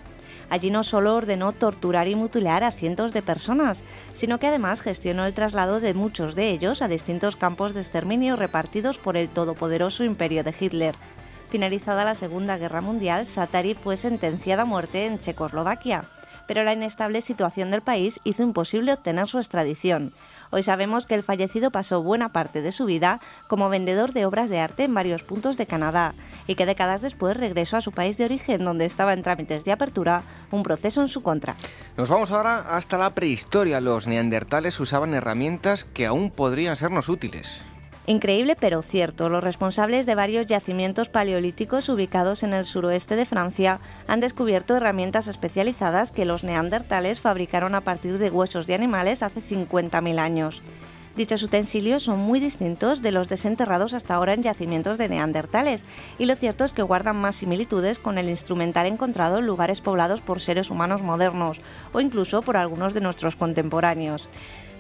S6: Allí no solo ordenó torturar y mutilar a cientos de personas, sino que además gestionó el traslado de muchos de ellos a distintos campos de exterminio repartidos por el todopoderoso imperio de Hitler. Finalizada la Segunda Guerra Mundial, Satari fue sentenciada a muerte en Checoslovaquia, pero la inestable situación del país hizo imposible obtener su extradición. Hoy sabemos que el fallecido pasó buena parte de su vida como vendedor de obras de arte en varios puntos de Canadá y que décadas después regresó a su país de origen donde estaba en trámites de apertura un proceso en su contra.
S2: Nos vamos ahora hasta la prehistoria. Los neandertales usaban herramientas que aún podrían sernos útiles.
S6: Increíble pero cierto, los responsables de varios yacimientos paleolíticos ubicados en el suroeste de Francia han descubierto herramientas especializadas que los neandertales fabricaron a partir de huesos de animales hace 50.000 años. Dichos utensilios son muy distintos de los desenterrados hasta ahora en yacimientos de neandertales, y lo cierto es que guardan más similitudes con el instrumental encontrado en lugares poblados por seres humanos modernos, o incluso por algunos de nuestros contemporáneos.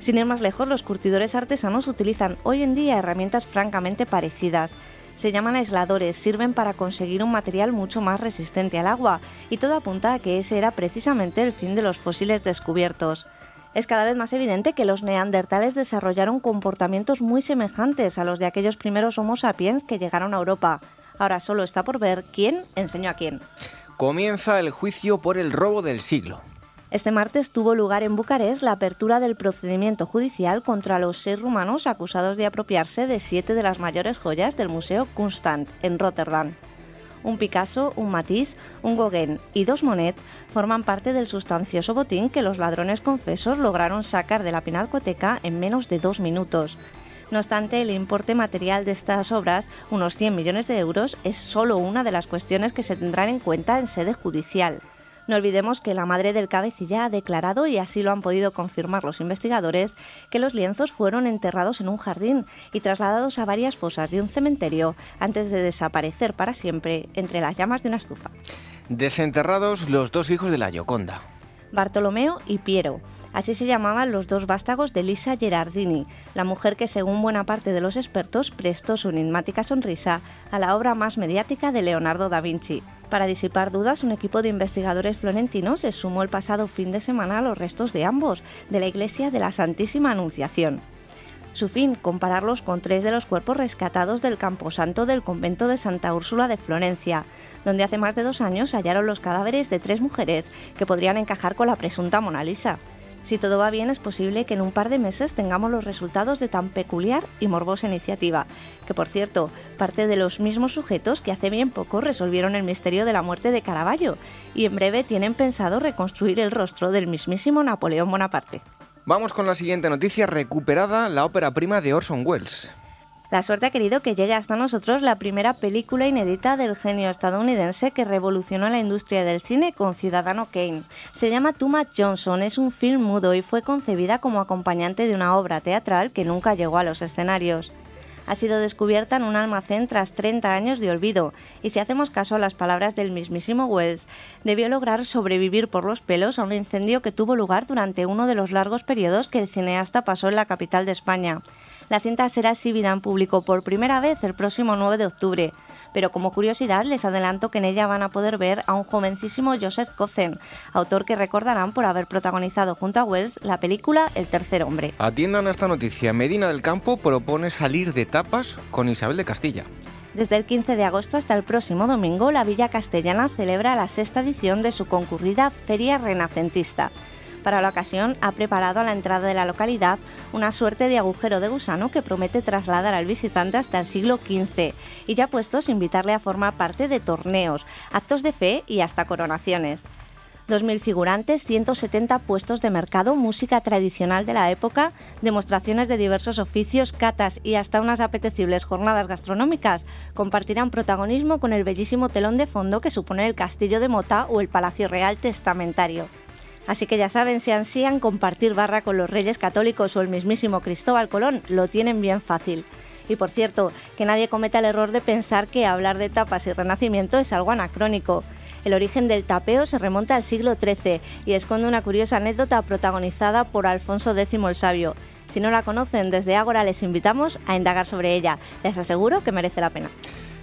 S6: Sin ir más lejos, los curtidores artesanos utilizan hoy en día herramientas francamente parecidas. Se llaman aisladores, sirven para conseguir un material mucho más resistente al agua, y todo apunta a que ese era precisamente el fin de los fósiles descubiertos. Es cada vez más evidente que los neandertales desarrollaron comportamientos muy semejantes a los de aquellos primeros Homo sapiens que llegaron a Europa. Ahora solo está por ver quién enseñó a quién.
S2: Comienza el juicio por el robo del siglo.
S6: Este martes tuvo lugar en Bucarest la apertura del procedimiento judicial contra los seis rumanos acusados de apropiarse de siete de las mayores joyas del Museo Kunstant en Rotterdam. Un Picasso, un Matisse, un Gauguin y dos Monet forman parte del sustancioso botín que los ladrones confesos lograron sacar de la pinacoteca en menos de dos minutos. No obstante, el importe material de estas obras, unos 100 millones de euros, es solo una de las cuestiones que se tendrán en cuenta en sede judicial. No olvidemos que la madre del cabecilla ha declarado, y así lo han podido confirmar los investigadores, que los lienzos fueron enterrados en un jardín y trasladados a varias fosas de un cementerio antes de desaparecer para siempre entre las llamas de una estufa.
S2: Desenterrados los dos hijos de la Gioconda.
S6: Bartolomeo y Piero. Así se llamaban los dos vástagos de Lisa Gerardini, la mujer que según buena parte de los expertos prestó su enigmática sonrisa a la obra más mediática de Leonardo da Vinci. Para disipar dudas, un equipo de investigadores florentinos se sumó el pasado fin de semana a los restos de ambos, de la iglesia de la Santísima Anunciación. Su fin, compararlos con tres de los cuerpos rescatados del camposanto del convento de Santa Úrsula de Florencia, donde hace más de dos años hallaron los cadáveres de tres mujeres que podrían encajar con la presunta Mona Lisa. Si todo va bien, es posible que en un par de meses tengamos los resultados de tan peculiar y morbosa iniciativa, que por cierto, parte de los mismos sujetos que hace bien poco resolvieron el misterio de la muerte de Caravaggio y en breve tienen pensado reconstruir el rostro del mismísimo Napoleón Bonaparte.
S2: Vamos con la siguiente noticia, recuperada la ópera prima de Orson Welles.
S6: La suerte ha querido que llegue hasta nosotros la primera película inédita del genio estadounidense que revolucionó la industria del cine con Ciudadano Kane. Se llama Thomas Johnson, es un film mudo y fue concebida como acompañante de una obra teatral que nunca llegó a los escenarios. Ha sido descubierta en un almacén tras 30 años de olvido, y si hacemos caso a las palabras del mismísimo Wells, debió lograr sobrevivir por los pelos a un incendio que tuvo lugar durante uno de los largos periodos que el cineasta pasó en la capital de España. La cinta será exhibida en público por primera vez el próximo 9 de octubre, pero como curiosidad les adelanto que en ella van a poder ver a un jovencísimo Joseph Cozen, autor que recordarán por haber protagonizado junto a Wells la película El tercer hombre.
S2: Atiendan a esta noticia. Medina del Campo propone salir de tapas con Isabel de Castilla.
S6: Desde el 15 de agosto hasta el próximo domingo, la Villa Castellana celebra la sexta edición de su concurrida Feria Renacentista. Para la ocasión ha preparado a la entrada de la localidad una suerte de agujero de gusano que promete trasladar al visitante hasta el siglo XV y ya puestos invitarle a formar parte de torneos, actos de fe y hasta coronaciones. 2.000 figurantes, 170 puestos de mercado, música tradicional de la época, demostraciones de diversos oficios, catas y hasta unas apetecibles jornadas gastronómicas compartirán protagonismo con el bellísimo telón de fondo que supone el Castillo de Mota o el Palacio Real Testamentario. Así que ya saben, si ansían compartir barra con los Reyes Católicos o el mismísimo Cristóbal Colón, lo tienen bien fácil. Y por cierto, que nadie cometa el error de pensar que hablar de tapas y renacimiento es algo anacrónico. El origen del tapeo se remonta al siglo XIII y esconde una curiosa anécdota protagonizada por Alfonso X el Sabio. Si no la conocen, desde Ágora les invitamos a indagar sobre ella. Les aseguro que merece la pena.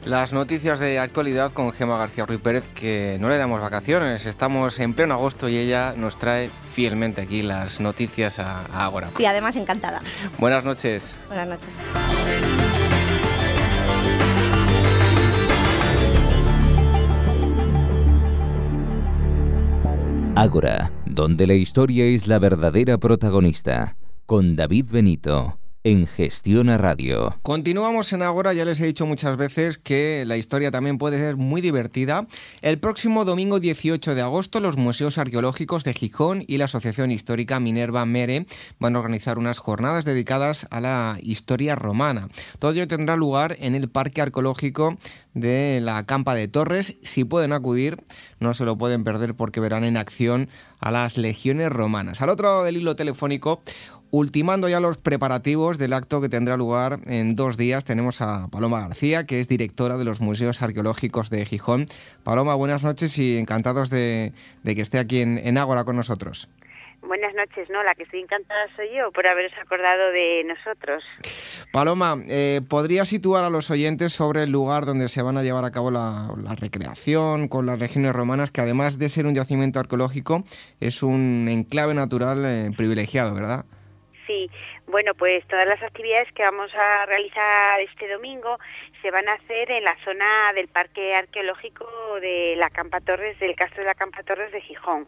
S2: Las noticias de actualidad con Gema García Ruiz Pérez, que no le damos vacaciones, estamos en pleno agosto y ella nos trae fielmente aquí las noticias a, Ágora.
S6: Y además encantada.
S2: Buenas noches.
S6: Buenas noches.
S1: Ágora, donde la historia es la verdadera protagonista, con David Benito en Gestión Radio.
S2: Continuamos en Agora, ya les he dicho muchas veces que la historia también puede ser muy divertida. El próximo domingo 18 de agosto los Museos Arqueológicos de Gijón y la Asociación Histórica Minerva Mere van a organizar unas jornadas dedicadas a la historia romana. Todo ello tendrá lugar en el Parque Arqueológico de la Campa de Torres. Si pueden acudir, no se lo pueden perder porque verán en acción a las legiones romanas. Al otro lado del hilo telefónico, Ultimando ya los preparativos del acto que tendrá lugar en dos días, tenemos a Paloma García, que es directora de los Museos Arqueológicos de Gijón. Paloma, buenas noches y encantados de, que esté aquí en, Ágora con nosotros.
S7: Buenas noches, no, la que estoy encantada soy yo por haberos acordado de nosotros.
S2: Paloma, eh, ¿podría situar a los oyentes sobre el lugar donde se van a llevar a cabo la, recreación con las regiones romanas, que además de ser un yacimiento arqueológico, es un enclave natural eh, privilegiado, ¿verdad?
S7: Sí, bueno, pues todas las actividades que vamos a realizar este domingo se van a hacer en la zona del Parque Arqueológico de la Campa Torres, del Castro de la Campa Torres de Gijón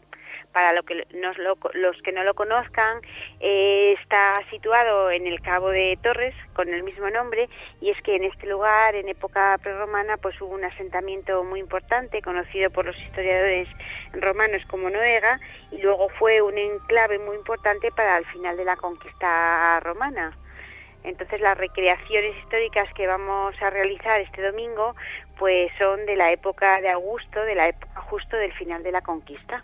S7: para lo que los que no lo conozcan, eh, está situado en el Cabo de Torres con el mismo nombre y es que en este lugar, en época prerromana, pues hubo un asentamiento muy importante conocido por los historiadores romanos como Noega y luego fue un enclave muy importante para el final de la conquista romana. Entonces las recreaciones históricas que vamos a realizar este domingo pues son de la época de Augusto, de la época justo del final de la conquista.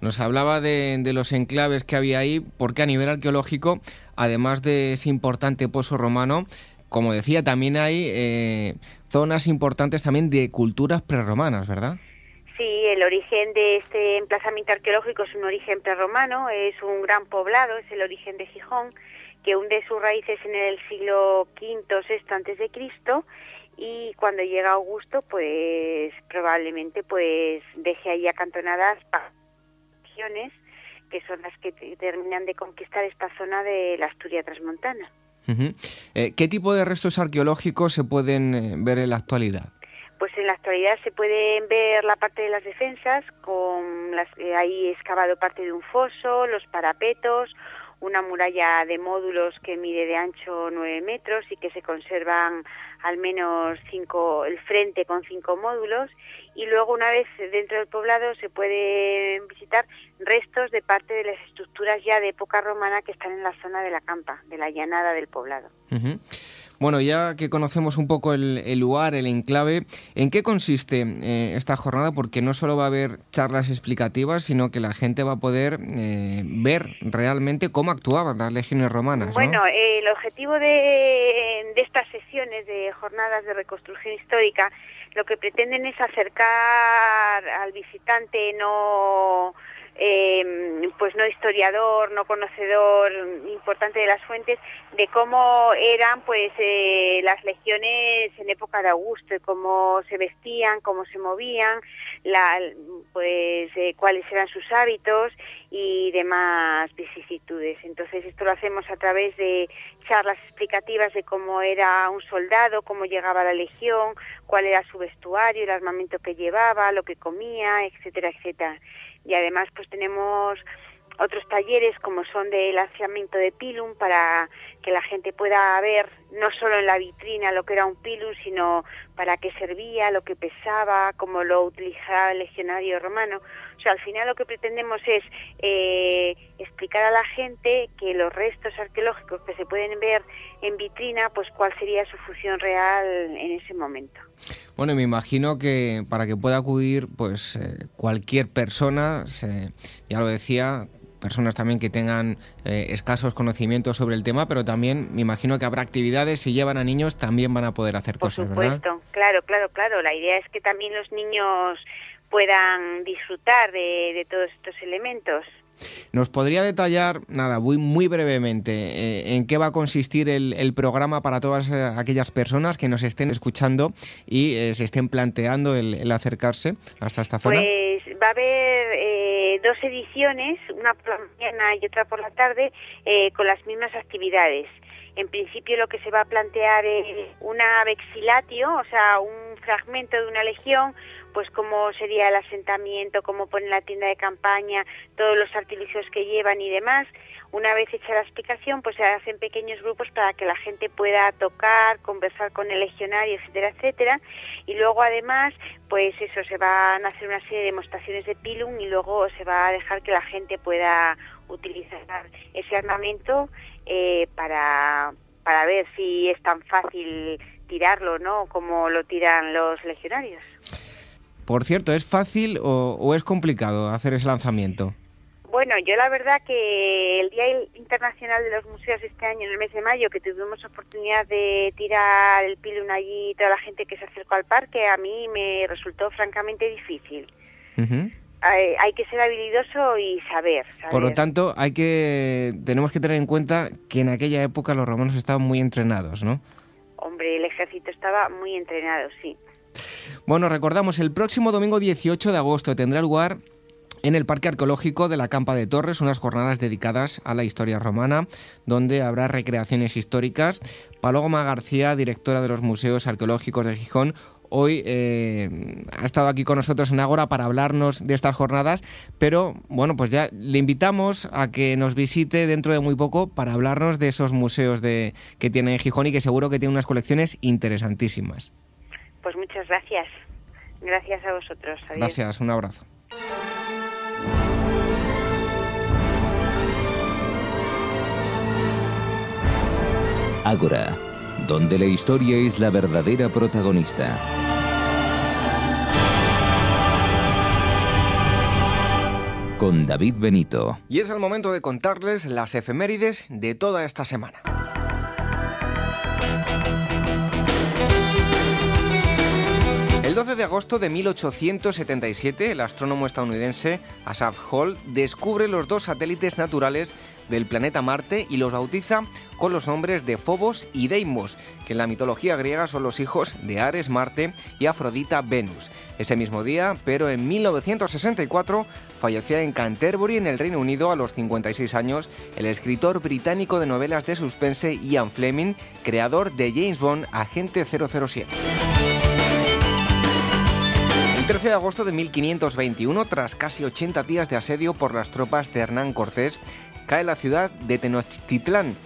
S2: Nos hablaba de, los enclaves que había ahí, porque a nivel arqueológico, además de ese importante pozo romano, como decía, también hay eh, zonas importantes también de culturas prerromanas, ¿verdad?
S7: Sí, el origen de este emplazamiento arqueológico es un origen prerromano, es un gran poblado, es el origen de Gijón, que hunde sus raíces en el siglo V, VI antes de Cristo y cuando llega Augusto, pues probablemente pues deje ahí acantonadas que son las que terminan de conquistar esta zona de la Asturias transmontana.
S2: Eh, ¿Qué tipo de restos arqueológicos se pueden eh, ver en la actualidad?
S7: Pues en la actualidad se pueden ver la parte de las defensas, con las, eh, ahí excavado parte de un foso, los parapetos, una muralla de módulos que mide de ancho 9 metros y que se conservan al menos cinco, el frente con cinco módulos y luego una vez dentro del poblado se pueden visitar restos de parte de las estructuras ya de época romana que están en la zona de la campa, de la llanada del poblado.
S2: Bueno, ya que conocemos un poco el, lugar, el enclave, ¿en qué consiste eh, esta jornada? Porque no solo va a haber charlas explicativas, sino que la gente va a poder eh, ver realmente cómo actuaban las legiones romanas.
S7: Bueno, el objetivo de, de estas sesiones de jornadas de reconstrucción histórica lo que pretenden es acercar al visitante no eh, pues no historiador, no conocedor importante de las fuentes, de cómo eran pues eh, las legiones en época de Augusto, cómo se vestían, cómo se movían, la, pues eh, cuáles eran sus hábitos y demás vicisitudes. Entonces esto lo hacemos a través de charlas explicativas de cómo era un soldado, cómo llegaba a la legión, cuál era su vestuario, el armamento que llevaba, lo que comía, etcétera, etcétera y además pues tenemos otros talleres como son de lanzamiento de pilum para que la gente pueda ver no solo en la vitrina lo que era un pilum, sino para qué servía, lo que pesaba, cómo lo utilizaba el legionario romano. O sea, al final lo que pretendemos es eh, explicar a la gente que los restos arqueológicos que se pueden ver en vitrina, pues cuál sería su función real en ese momento.
S2: Bueno, me imagino que para que pueda acudir, pues eh, cualquier persona, ya lo decía, personas también que tengan eh, escasos conocimientos sobre el tema, pero también me imagino que habrá actividades, si llevan a niños también van a poder hacer cosas,
S7: ¿verdad? Por supuesto, claro, claro, claro. La idea es que también los niños puedan disfrutar de, todos estos elementos.
S2: ¿Nos podría detallar, nada, muy, muy brevemente, eh, en qué va a consistir el, programa para todas eh, aquellas personas que nos estén escuchando y se estén planteando el, acercarse hasta esta zona?
S7: Pues va a haber dos ediciones, una por la mañana y otra por la tarde, eh, con las mismas actividades. En principio lo que se va a plantear es una vexilatio, o sea, un fragmento de una legión, pues cómo sería el asentamiento, cómo ponen la tienda de campaña, todos los artilugios que llevan y demás. Una vez hecha la explicación, pues se hacen pequeños grupos para que la gente pueda tocar, conversar con el legionario, etcétera, etcétera. Y luego además, pues eso, se van a hacer una serie de demostraciones de pilum y luego se va a dejar que la gente pueda utilizar ese armamento eh, para, para ver si es tan fácil tirarlo, ¿no? Como lo tiran los legionarios.
S2: Por cierto, ¿es fácil o es complicado hacer ese lanzamiento?
S7: Bueno, yo la verdad que el Día Internacional de los Museos este año, en el mes de mayo, que tuvimos oportunidad de tirar el pilón allí, toda la gente que se acercó al parque, a mí me resultó francamente difícil. Hay, que ser habilidoso y saber,
S5: Por lo tanto, hay que tenemos que tener en cuenta que en aquella época los romanos estaban muy entrenados, ¿no?
S7: Hombre, el ejército estaba muy entrenado, sí.
S2: Bueno, recordamos, el próximo domingo 18 de agosto tendrá lugar en el Parque Arqueológico de la Campa de Torres, unas jornadas dedicadas a la historia romana, donde habrá recreaciones históricas. Paloma García, directora de los Museos Arqueológicos de Gijón, hoy eh, ha estado aquí con nosotros en Ágora para hablarnos de estas jornadas, pero bueno, pues ya le invitamos a que nos visite dentro de muy poco para hablarnos de esos museos de, que tiene en Gijón y que seguro que tiene unas colecciones interesantísimas.
S7: Pues muchas gracias. Gracias a vosotros.
S2: Gracias, un abrazo.
S1: Ágora, donde la historia es la verdadera protagonista. Con David Benito.
S2: Y es el momento de contarles las efemérides de toda esta semana. Agosto de 1877, el astrónomo estadounidense Asaph Hall descubre los dos satélites naturales del planeta Marte y los bautiza con los nombres de Phobos y Deimos, que en la mitología griega son los hijos de Ares Marte y Afrodita Venus. Ese mismo día, pero en 1964, fallecía en Canterbury, en el Reino Unido, a los 56 años, el escritor británico de novelas de suspense Ian Fleming, creador de James Bond, Agente 007. El 13 de agosto de 1521, tras casi 80 días de asedio por las tropas de Hernán Cortés, cae la ciudad de Tenochtitlán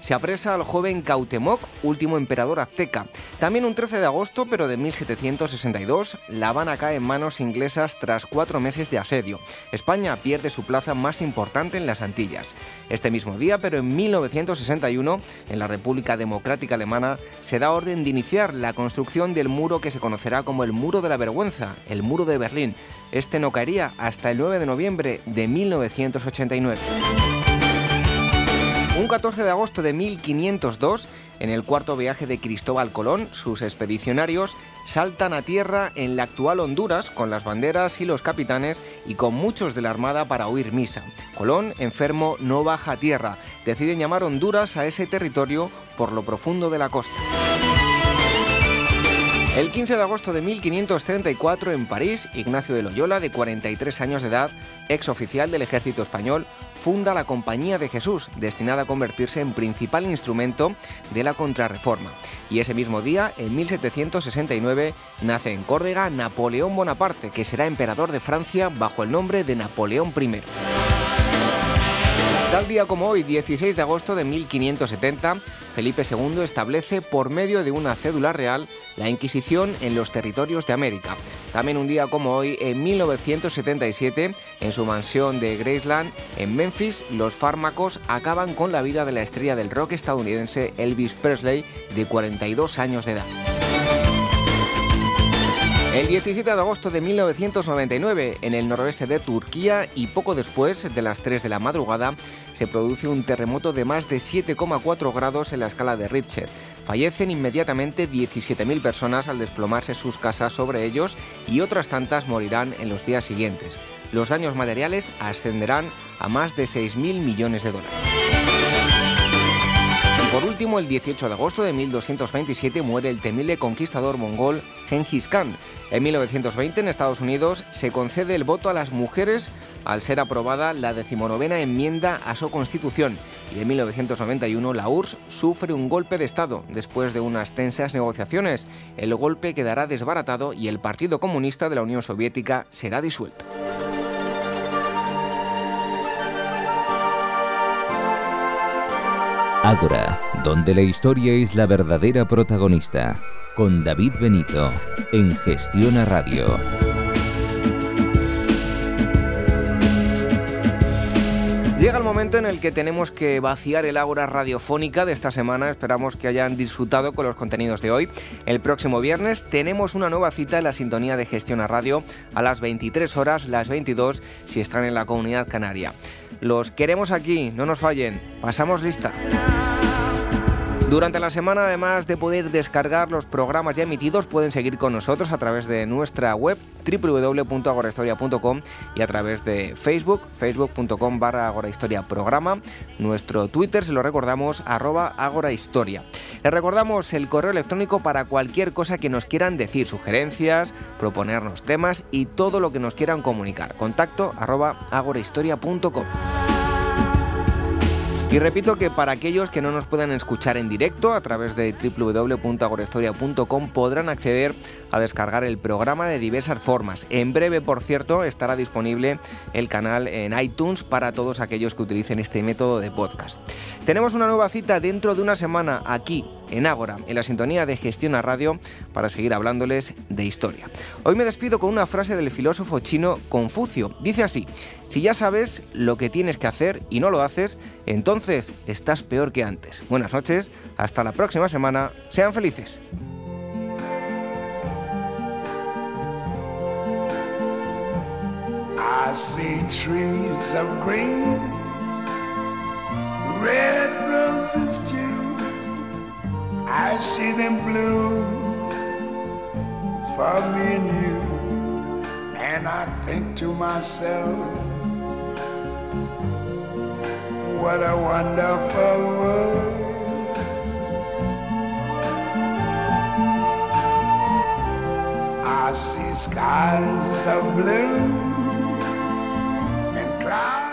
S2: se apresa al joven Cautemoc, último emperador azteca. También un 13 de agosto, pero de 1762, La Habana cae en manos inglesas tras cuatro meses de asedio. España pierde su plaza más importante en las Antillas. Este mismo día, pero en 1961, en la República Democrática Alemana, se da orden de iniciar la construcción del muro que se conocerá como el Muro de la Vergüenza, el Muro de Berlín. Este no caería hasta el 9 de noviembre de 1989. Un 14 de agosto de 1502, en el cuarto viaje de Cristóbal Colón, sus expedicionarios saltan a tierra en la actual Honduras con las banderas y los capitanes y con muchos de la Armada para huir misa. Colón, enfermo, no baja a tierra. Deciden llamar Honduras a ese territorio por lo profundo de la costa. El 15 de agosto de 1534 en París, Ignacio de Loyola, de 43 años de edad, ex oficial del ejército español, funda la Compañía de Jesús, destinada a convertirse en principal instrumento de la contrarreforma. Y ese mismo día, en 1769, nace en Córdoba Napoleón Bonaparte, que será emperador de Francia bajo el nombre de Napoleón I. Tal día como hoy, 16 de agosto de 1570, Felipe II establece por medio de una cédula real la Inquisición en los territorios de América. También un día como hoy, en 1977, en su mansión de Graceland, en Memphis, los fármacos acaban con la vida de la estrella del rock estadounidense Elvis Presley, de 42 años de edad. El 17 de agosto de 1999, en el noroeste de Turquía y poco después de las 3 de la madrugada, se produce un terremoto de más de 7,4 grados en la escala de Richter. Fallecen inmediatamente 17.000 personas al desplomarse sus casas sobre ellos y otras tantas morirán en los días siguientes. Los daños materiales ascenderán a más de 6.000 millones de dólares. Por último, el 18 de agosto de 1227 muere el temible conquistador mongol Genghis Khan. En 1920 en Estados Unidos se concede el voto a las mujeres al ser aprobada la decimonovena enmienda a su constitución y en 1991 la URSS sufre un golpe de Estado después de unas tensas negociaciones. El golpe quedará desbaratado y el Partido Comunista de la Unión Soviética será disuelto.
S1: Ágora, donde la historia es la verdadera protagonista, con David Benito, en Gestiona Radio.
S2: Llega el momento en el que tenemos que vaciar el ágora radiofónica de esta semana. Esperamos que hayan disfrutado con los contenidos de hoy. El próximo viernes tenemos una nueva cita en la sintonía de Gestiona Radio a las 23 horas, las 22 si están en la comunidad canaria. Los queremos aquí, no nos fallen. Pasamos lista. Durante la semana, además de poder descargar los programas ya emitidos, pueden seguir con nosotros a través de nuestra web www.agorahistoria.com y a través de Facebook, facebook.com barra agorahistoria programa, nuestro Twitter, se lo recordamos, arroba agorahistoria. Les recordamos el correo electrónico para cualquier cosa que nos quieran decir, sugerencias, proponernos temas y todo lo que nos quieran comunicar. Contacto arroba agorahistoria.com. Y repito que para aquellos que no nos puedan escuchar en directo a través de www.agorahistoria.com podrán acceder a descargar el programa de diversas formas. En breve, por cierto, estará disponible el canal en iTunes para todos aquellos que utilicen este método de podcast. Tenemos una nueva cita dentro de una semana aquí en Ágora, en la sintonía de Gestión a Radio, para seguir hablándoles de historia. Hoy me despido con una frase del filósofo chino Confucio. Dice así, si ya sabes lo que tienes que hacer y no lo haces, entonces estás peor que antes. Buenas noches, hasta la próxima semana, sean felices.
S8: I see trees of green, red roses. I see them me. And I think to myself, What a wonderful world. I see skies of blue and clouds.